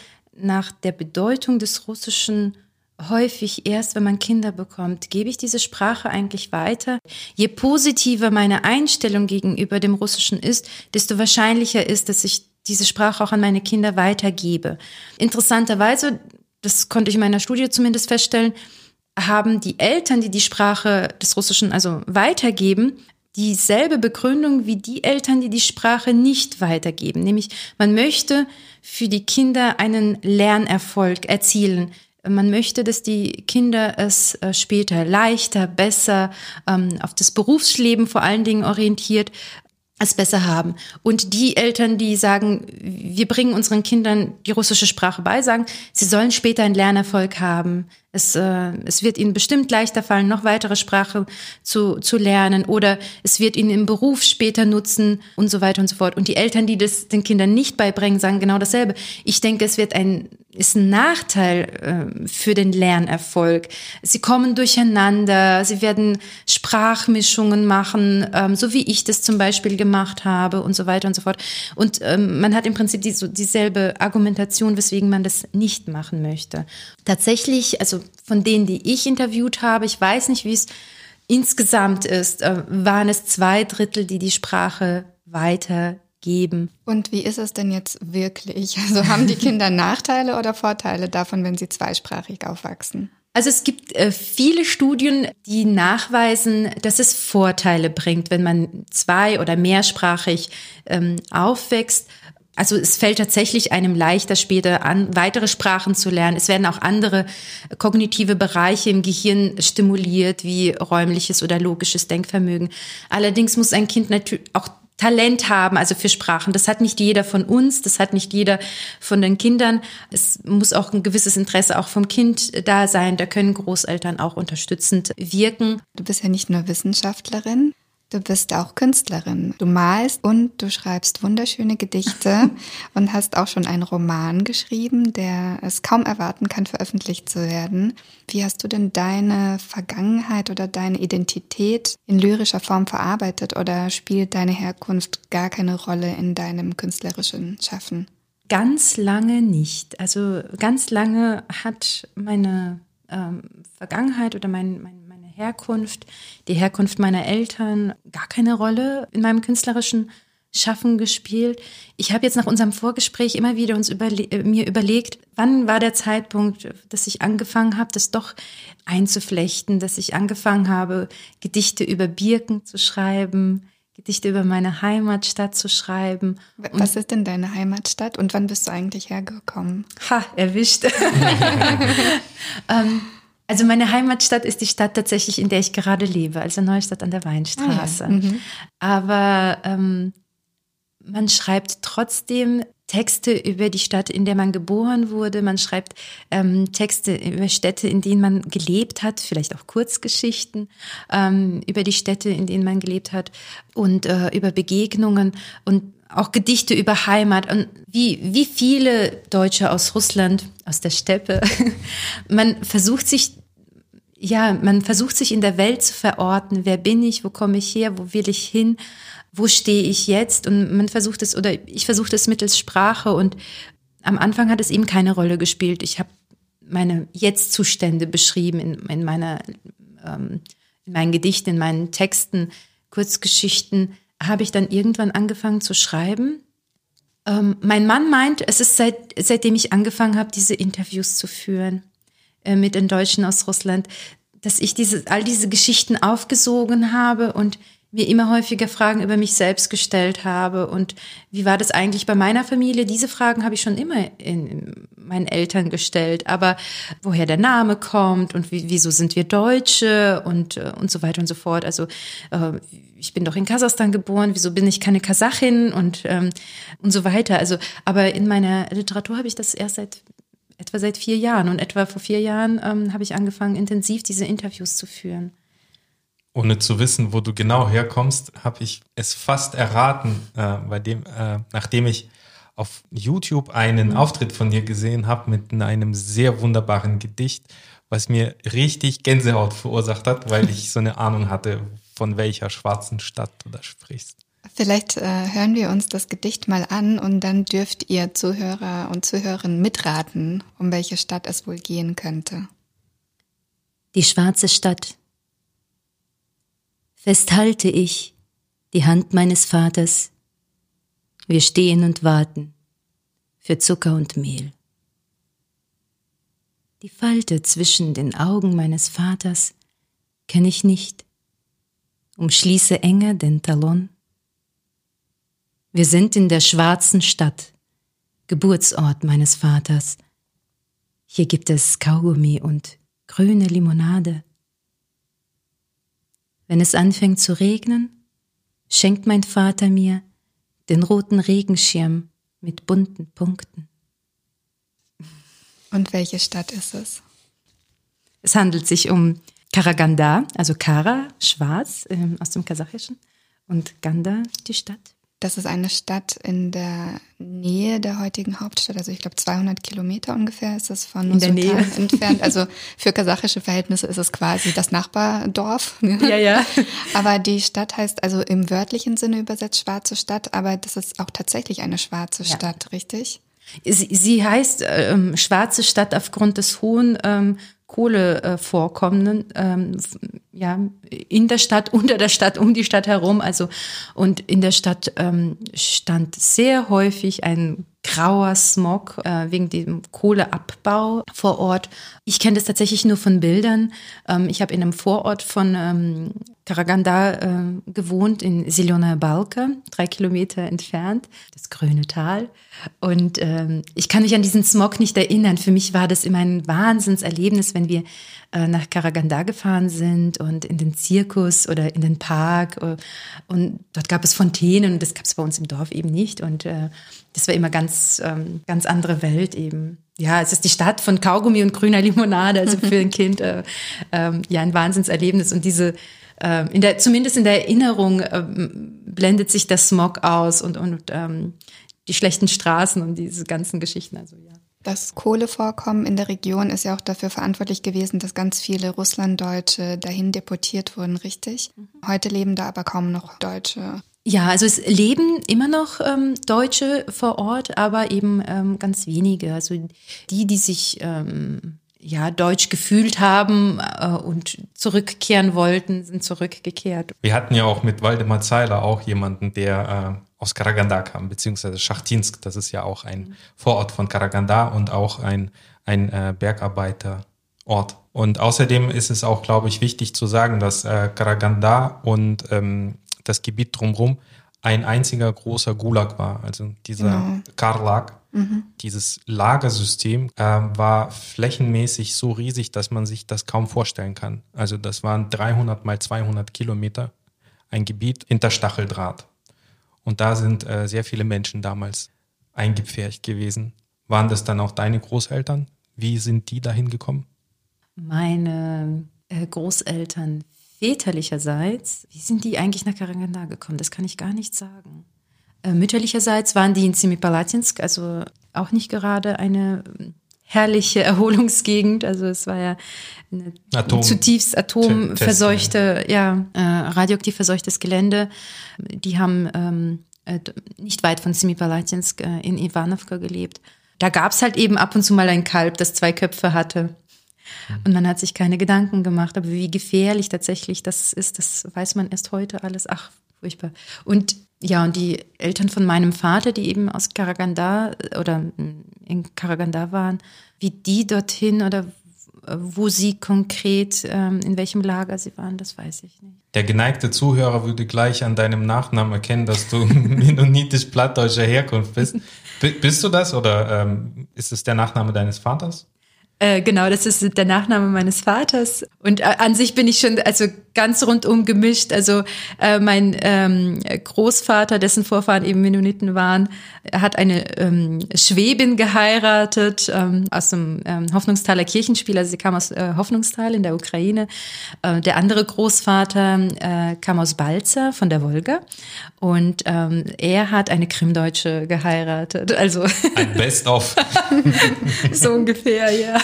nach der Bedeutung des Russischen häufig erst, wenn man Kinder bekommt. Gebe ich diese Sprache eigentlich weiter? Je positiver meine Einstellung gegenüber dem Russischen ist, desto wahrscheinlicher ist, dass ich diese Sprache auch an meine Kinder weitergebe. Interessanterweise das konnte ich in meiner Studie zumindest feststellen, haben die Eltern, die die Sprache des Russischen also weitergeben, dieselbe Begründung wie die Eltern, die die Sprache nicht weitergeben. Nämlich, man möchte für die Kinder einen Lernerfolg erzielen. Man möchte, dass die Kinder es äh, später leichter, besser ähm, auf das Berufsleben vor allen Dingen orientiert es besser haben. Und die Eltern, die sagen, wir bringen unseren Kindern die russische Sprache bei, sagen, sie sollen später einen Lernerfolg haben. Es, äh, es wird ihnen bestimmt leichter fallen, noch weitere Sprache zu, zu lernen oder es wird ihnen im Beruf später nutzen und so weiter und so fort. Und die Eltern, die das den Kindern nicht beibringen, sagen genau dasselbe. Ich denke, es wird ein, ist ein Nachteil äh, für den Lernerfolg. Sie kommen durcheinander, sie werden Sprachmischungen machen, ähm, so wie ich das zum Beispiel gemacht habe und so weiter und so fort. Und ähm, man hat im Prinzip die, so dieselbe Argumentation, weswegen man das nicht machen möchte. Tatsächlich, also von denen, die ich interviewt habe, ich weiß nicht, wie es insgesamt ist, äh, waren es zwei Drittel, die die Sprache weitergeben. Und wie ist es denn jetzt wirklich? Also haben die Kinder Nachteile oder Vorteile davon, wenn sie zweisprachig aufwachsen? Also es gibt äh, viele Studien, die nachweisen, dass es Vorteile bringt, wenn man zwei- oder mehrsprachig ähm, aufwächst. Also es fällt tatsächlich einem leichter später an, weitere Sprachen zu lernen. Es werden auch andere kognitive Bereiche im Gehirn stimuliert, wie räumliches oder logisches Denkvermögen. Allerdings muss ein Kind natürlich auch Talent haben, also für Sprachen. Das hat nicht jeder von uns, das hat nicht jeder von den Kindern. Es muss auch ein gewisses Interesse auch vom Kind da sein. Da können Großeltern auch unterstützend wirken. Du bist ja nicht nur Wissenschaftlerin, Du bist auch Künstlerin. Du malst und du schreibst wunderschöne Gedichte und hast auch schon einen Roman geschrieben, der es kaum erwarten kann, veröffentlicht zu werden. Wie hast du denn deine Vergangenheit oder deine Identität in lyrischer Form verarbeitet oder spielt deine Herkunft gar keine Rolle in deinem künstlerischen Schaffen? Ganz lange nicht. Also ganz lange hat meine ähm, Vergangenheit oder mein, mein Herkunft, die Herkunft meiner Eltern gar keine Rolle in meinem künstlerischen Schaffen gespielt. Ich habe jetzt nach unserem Vorgespräch immer wieder uns überle äh, mir überlegt, wann war der Zeitpunkt, dass ich angefangen habe, das doch einzuflechten, dass ich angefangen habe, Gedichte über Birken zu schreiben, Gedichte über meine Heimatstadt zu schreiben. Was ist denn deine Heimatstadt und wann bist du eigentlich hergekommen? Ha, erwischt. ähm, also meine Heimatstadt ist die Stadt tatsächlich, in der ich gerade lebe, also Neustadt an der Weinstraße. Ah, ja. mhm. Aber ähm, man schreibt trotzdem Texte über die Stadt, in der man geboren wurde. Man schreibt ähm, Texte über Städte, in denen man gelebt hat, vielleicht auch Kurzgeschichten ähm, über die Städte, in denen man gelebt hat und äh, über Begegnungen und auch Gedichte über Heimat und wie, wie viele Deutsche aus Russland, aus der Steppe, man versucht sich, ja, man versucht sich in der Welt zu verorten. Wer bin ich? Wo komme ich her? Wo will ich hin? Wo stehe ich jetzt? Und man versucht es, oder ich versuche es mittels Sprache und am Anfang hat es eben keine Rolle gespielt. Ich habe meine Jetzt-Zustände beschrieben in, in meiner, ähm, in meinen Gedichten, in meinen Texten, Kurzgeschichten habe ich dann irgendwann angefangen zu schreiben. Ähm, mein Mann meint, es ist seit, seitdem ich angefangen habe, diese Interviews zu führen äh, mit den Deutschen aus Russland, dass ich diese, all diese Geschichten aufgesogen habe und mir immer häufiger Fragen über mich selbst gestellt habe. Und wie war das eigentlich bei meiner Familie? Diese Fragen habe ich schon immer in meinen Eltern gestellt. Aber woher der Name kommt und wie, wieso sind wir Deutsche und, äh, und so weiter und so fort. Also äh, ich bin doch in Kasachstan geboren, wieso bin ich keine Kasachin und, ähm, und so weiter. Also, aber in meiner Literatur habe ich das erst seit etwa seit vier Jahren. Und etwa vor vier Jahren ähm, habe ich angefangen, intensiv diese Interviews zu führen ohne zu wissen, wo du genau herkommst, habe ich es fast erraten, äh, bei dem, äh, nachdem ich auf YouTube einen mhm. Auftritt von dir gesehen habe mit einem sehr wunderbaren Gedicht, was mir richtig Gänsehaut verursacht hat, weil ich so eine Ahnung hatte, von welcher schwarzen Stadt du da sprichst. Vielleicht äh, hören wir uns das Gedicht mal an und dann dürft ihr Zuhörer und Zuhörerinnen mitraten, um welche Stadt es wohl gehen könnte. Die schwarze Stadt festhalte ich die Hand meines Vaters. Wir stehen und warten für Zucker und Mehl. Die Falte zwischen den Augen meines Vaters kenne ich nicht. Umschließe enger den Talon. Wir sind in der schwarzen Stadt, Geburtsort meines Vaters. Hier gibt es Kaugummi und grüne Limonade. Wenn es anfängt zu regnen, schenkt mein Vater mir den roten Regenschirm mit bunten Punkten. Und welche Stadt ist es? Es handelt sich um Karaganda, also Kara, schwarz, ähm, aus dem Kasachischen, und Ganda, die Stadt. Das ist eine Stadt in der Nähe der heutigen Hauptstadt. Also ich glaube 200 Kilometer ungefähr ist es von in der Nähe. entfernt. Also für kasachische Verhältnisse ist es quasi das Nachbardorf. Ja, ja. Aber die Stadt heißt also im wörtlichen Sinne übersetzt schwarze Stadt, aber das ist auch tatsächlich eine schwarze ja. Stadt, richtig? Sie, sie heißt ähm, schwarze Stadt aufgrund des hohen ähm, Kohlevorkommenden ähm, ja in der Stadt, unter der Stadt, um die Stadt herum. Also und in der Stadt ähm, stand sehr häufig ein grauer Smog äh, wegen dem Kohleabbau vor Ort. Ich kenne das tatsächlich nur von Bildern. Ähm, ich habe in einem Vorort von ähm, Karaganda äh, gewohnt, in Silona Balka, drei Kilometer entfernt, das grüne Tal. Und ähm, ich kann mich an diesen Smog nicht erinnern. Für mich war das immer ein Wahnsinnserlebnis, wenn wir äh, nach Karaganda gefahren sind und in den Zirkus oder in den Park. Und dort gab es Fontänen und das gab es bei uns im Dorf eben nicht. Und äh, das war immer ganz, ähm, ganz andere Welt eben. Ja, es ist die Stadt von Kaugummi und grüner Limonade, also für ein Kind äh, äh, ja ein Wahnsinnserlebnis. Und diese äh, in der, zumindest in der Erinnerung äh, blendet sich der Smog aus und, und ähm, die schlechten Straßen und diese ganzen Geschichten. Also ja. Das Kohlevorkommen in der Region ist ja auch dafür verantwortlich gewesen, dass ganz viele Russlanddeutsche dahin deportiert wurden, richtig? Mhm. Heute leben da aber kaum noch Deutsche. Ja, also es leben immer noch ähm, Deutsche vor Ort, aber eben ähm, ganz wenige. Also die, die sich ähm, ja deutsch gefühlt haben äh, und zurückkehren wollten, sind zurückgekehrt. Wir hatten ja auch mit Waldemar Zeiler auch jemanden, der äh, aus Karaganda kam, beziehungsweise Schachtinsk, das ist ja auch ein Vorort von Karaganda und auch ein, ein äh, Bergarbeiterort. Und außerdem ist es auch, glaube ich, wichtig zu sagen, dass äh, Karaganda und ähm, das Gebiet drumherum ein einziger großer Gulag war. Also dieser genau. Karlag, mhm. dieses Lagersystem äh, war flächenmäßig so riesig, dass man sich das kaum vorstellen kann. Also das waren 300 mal 200 Kilometer ein Gebiet hinter Stacheldraht. Und da sind äh, sehr viele Menschen damals eingepfercht gewesen. Waren das dann auch deine Großeltern? Wie sind die dahin gekommen? Meine äh, Großeltern väterlicherseits, wie sind die eigentlich nach Karanganda gekommen? Das kann ich gar nicht sagen. Äh, mütterlicherseits waren die in Semipalatinsk, also auch nicht gerade eine herrliche Erholungsgegend. Also es war ja eine Atom zutiefst atomverseuchte, ja, äh, radioaktiv verseuchtes Gelände. Die haben ähm, äh, nicht weit von Semipalatinsk äh, in Ivanovka gelebt. Da gab's halt eben ab und zu mal ein Kalb, das zwei Köpfe hatte. Mhm. Und man hat sich keine Gedanken gemacht. Aber wie gefährlich tatsächlich das ist, das weiß man erst heute alles. Ach, furchtbar. Und ja, und die Eltern von meinem Vater, die eben aus Karaganda oder in Karaganda waren, wie die dorthin oder wo sie konkret, ähm, in welchem Lager sie waren, das weiß ich nicht. Der geneigte Zuhörer würde gleich an deinem Nachnamen erkennen, dass du mennonitisch-plattdeutscher Herkunft bist. Bist du das oder ähm, ist es der Nachname deines Vaters? Äh, genau, das ist der Nachname meines Vaters. Und äh, an sich bin ich schon also ganz rundum gemischt. Also äh, mein ähm, Großvater, dessen Vorfahren eben Mennoniten waren, hat eine ähm, Schwäbin geheiratet ähm, aus dem ähm, Hoffnungstaler Kirchenspiel. Also sie kam aus äh, Hoffnungstal in der Ukraine. Äh, der andere Großvater kam aus Balzer von der Wolga. Und ähm, er hat eine Krimdeutsche geheiratet. Also ein Best-of. so ungefähr, ja.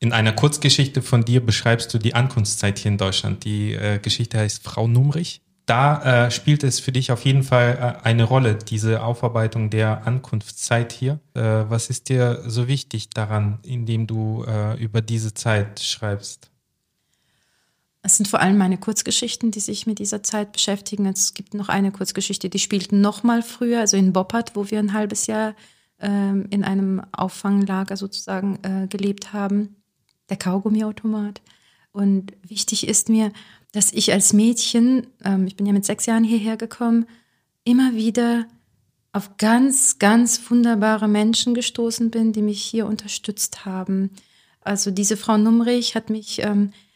In einer Kurzgeschichte von dir beschreibst du die Ankunftszeit hier in Deutschland. Die äh, Geschichte heißt Frau Numrich. Da äh, spielt es für dich auf jeden Fall äh, eine Rolle, diese Aufarbeitung der Ankunftszeit hier. Äh, was ist dir so wichtig daran, indem du äh, über diese Zeit schreibst? Es sind vor allem meine Kurzgeschichten, die sich mit dieser Zeit beschäftigen. Es gibt noch eine Kurzgeschichte, die spielt noch mal früher, also in Boppard, wo wir ein halbes Jahr ähm, in einem Auffanglager sozusagen äh, gelebt haben, der Kaugummiautomat. Und wichtig ist mir, dass ich als Mädchen, ähm, ich bin ja mit sechs Jahren hierher gekommen, immer wieder auf ganz, ganz wunderbare Menschen gestoßen bin, die mich hier unterstützt haben. Also diese Frau Numrich hat mich ähm, äh,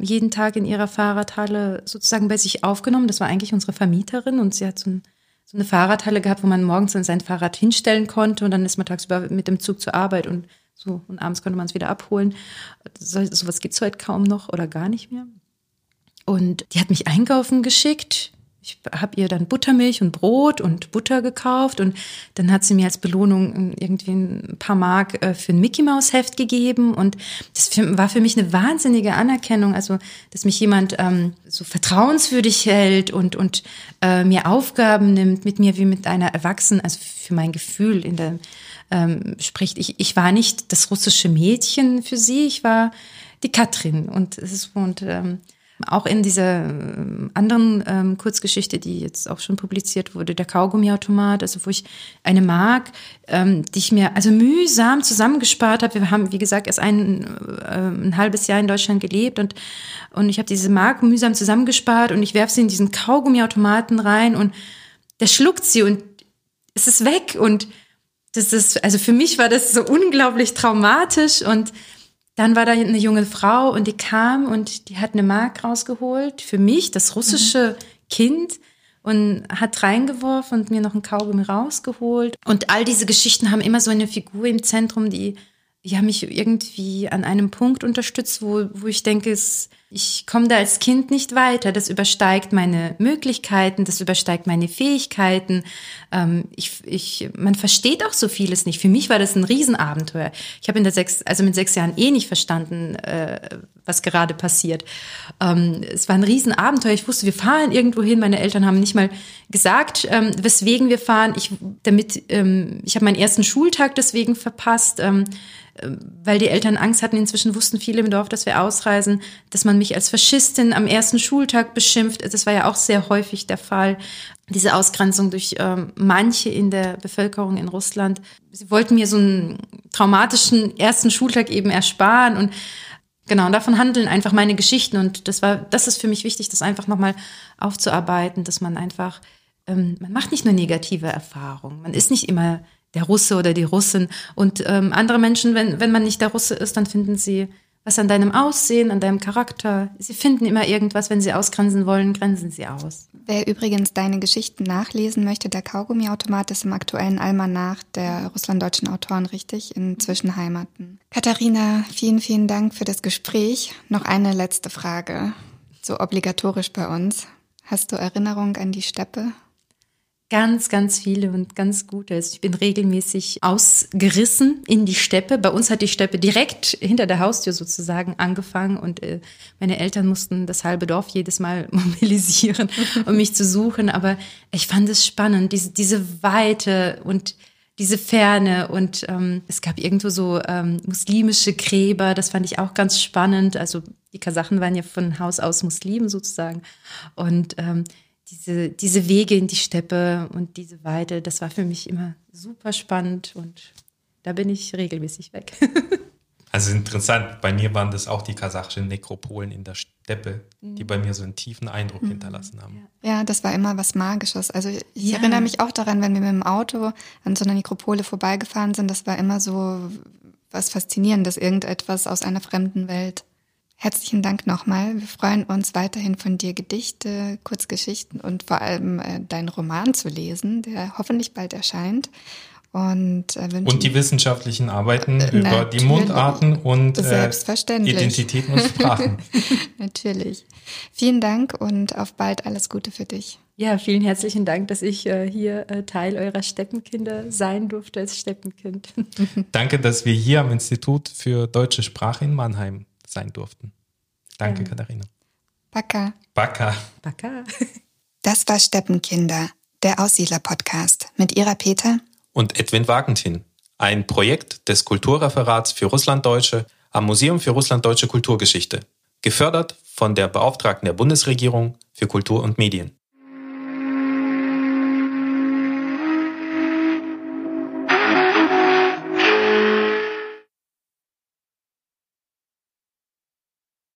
jeden Tag in ihrer Fahrradhalle sozusagen bei sich aufgenommen. Das war eigentlich unsere Vermieterin und sie hat so, ein, so eine Fahrradhalle gehabt, wo man morgens dann sein Fahrrad hinstellen konnte und dann ist man tagsüber mit dem Zug zur Arbeit und so und abends konnte man es wieder abholen. So, sowas gibt es heute kaum noch oder gar nicht mehr. Und die hat mich einkaufen geschickt ich habe ihr dann Buttermilch und Brot und Butter gekauft und dann hat sie mir als Belohnung irgendwie ein paar Mark äh, für ein Mickey Maus Heft gegeben und das war für mich eine wahnsinnige Anerkennung, also dass mich jemand ähm, so vertrauenswürdig hält und und äh, mir Aufgaben nimmt mit mir wie mit einer Erwachsenen, also für mein Gefühl in der ähm, spricht. Ich ich war nicht das russische Mädchen für sie, ich war die Katrin und es ist und ähm, auch in dieser ähm, anderen ähm, Kurzgeschichte, die jetzt auch schon publiziert wurde, der Kaugummiautomat, also wo ich eine Mark, ähm, die ich mir also mühsam zusammengespart habe. Wir haben, wie gesagt, erst ein, äh, ein halbes Jahr in Deutschland gelebt und, und ich habe diese Mark mühsam zusammengespart und ich werfe sie in diesen Kaugummiautomaten rein und der schluckt sie und es ist weg und das ist, also für mich war das so unglaublich traumatisch und dann war da eine junge Frau und die kam und die hat eine Mark rausgeholt für mich, das russische mhm. Kind und hat reingeworfen und mir noch ein Kaugummi rausgeholt. Und all diese Geschichten haben immer so eine Figur im Zentrum, die ja mich irgendwie an einem Punkt unterstützt, wo, wo ich denke, es, ich komme da als Kind nicht weiter. Das übersteigt meine Möglichkeiten, das übersteigt meine Fähigkeiten. Ähm, ich, ich, man versteht auch so vieles nicht. Für mich war das ein Riesenabenteuer. Ich habe in der sechs, also mit sechs Jahren eh nicht verstanden, äh, was gerade passiert. Ähm, es war ein Riesenabenteuer. Ich wusste, wir fahren irgendwo hin. Meine Eltern haben nicht mal gesagt, ähm, weswegen wir fahren. Ich, damit, ähm, ich habe meinen ersten Schultag deswegen verpasst. Weil die Eltern Angst hatten, inzwischen wussten viele im Dorf, dass wir ausreisen, dass man mich als Faschistin am ersten Schultag beschimpft. Das war ja auch sehr häufig der Fall. Diese Ausgrenzung durch ähm, manche in der Bevölkerung in Russland. Sie wollten mir so einen traumatischen ersten Schultag eben ersparen und Genau, und davon handeln einfach meine Geschichten. Und das war, das ist für mich wichtig, das einfach nochmal aufzuarbeiten, dass man einfach, ähm, man macht nicht nur negative Erfahrungen. Man ist nicht immer der Russe oder die Russin. Und ähm, andere Menschen, wenn, wenn man nicht der Russe ist, dann finden sie was an deinem Aussehen, an deinem Charakter. Sie finden immer irgendwas, wenn sie ausgrenzen wollen, grenzen sie aus. Wer übrigens deine Geschichten nachlesen möchte, der Kaugummiautomat ist im aktuellen Almanach der russlanddeutschen Autoren richtig in Zwischenheimaten. Katharina, vielen, vielen Dank für das Gespräch. Noch eine letzte Frage, so obligatorisch bei uns. Hast du Erinnerung an die Steppe? Ganz, ganz viele und ganz gute. Also ich bin regelmäßig ausgerissen in die Steppe. Bei uns hat die Steppe direkt hinter der Haustür sozusagen angefangen und äh, meine Eltern mussten das halbe Dorf jedes Mal mobilisieren, um mich zu suchen. Aber ich fand es spannend, diese, diese Weite und diese Ferne und ähm, es gab irgendwo so ähm, muslimische Gräber, das fand ich auch ganz spannend. Also die Kasachen waren ja von Haus aus Muslimen sozusagen und ähm, diese, diese Wege in die Steppe und diese Weide, das war für mich immer super spannend und da bin ich regelmäßig weg. also interessant, bei mir waren das auch die kasachischen Nekropolen in der Steppe, die bei mir so einen tiefen Eindruck mhm. hinterlassen haben. Ja, das war immer was Magisches. Also ich ja. erinnere mich auch daran, wenn wir mit dem Auto an so einer Nekropole vorbeigefahren sind, das war immer so was Faszinierendes, irgendetwas aus einer fremden Welt. Herzlichen Dank nochmal. Wir freuen uns weiterhin von dir Gedichte, Kurzgeschichten und vor allem äh, deinen Roman zu lesen, der hoffentlich bald erscheint. Und, äh, und die wissenschaftlichen Arbeiten äh, über die Mundarten und äh, Identitäten und Sprachen. natürlich. Vielen Dank und auf bald alles Gute für dich. Ja, vielen herzlichen Dank, dass ich äh, hier äh, Teil eurer Steppenkinder sein durfte als Steppenkind. Danke, dass wir hier am Institut für deutsche Sprache in Mannheim sein durften. Danke, ähm. Katharina. Baka. Baka. Baka. Das war Steppenkinder, der Aussiedler-Podcast mit Ira Peter und Edwin Wagentin. Ein Projekt des Kulturreferats für Russlanddeutsche am Museum für Russlanddeutsche Kulturgeschichte. Gefördert von der Beauftragten der Bundesregierung für Kultur und Medien.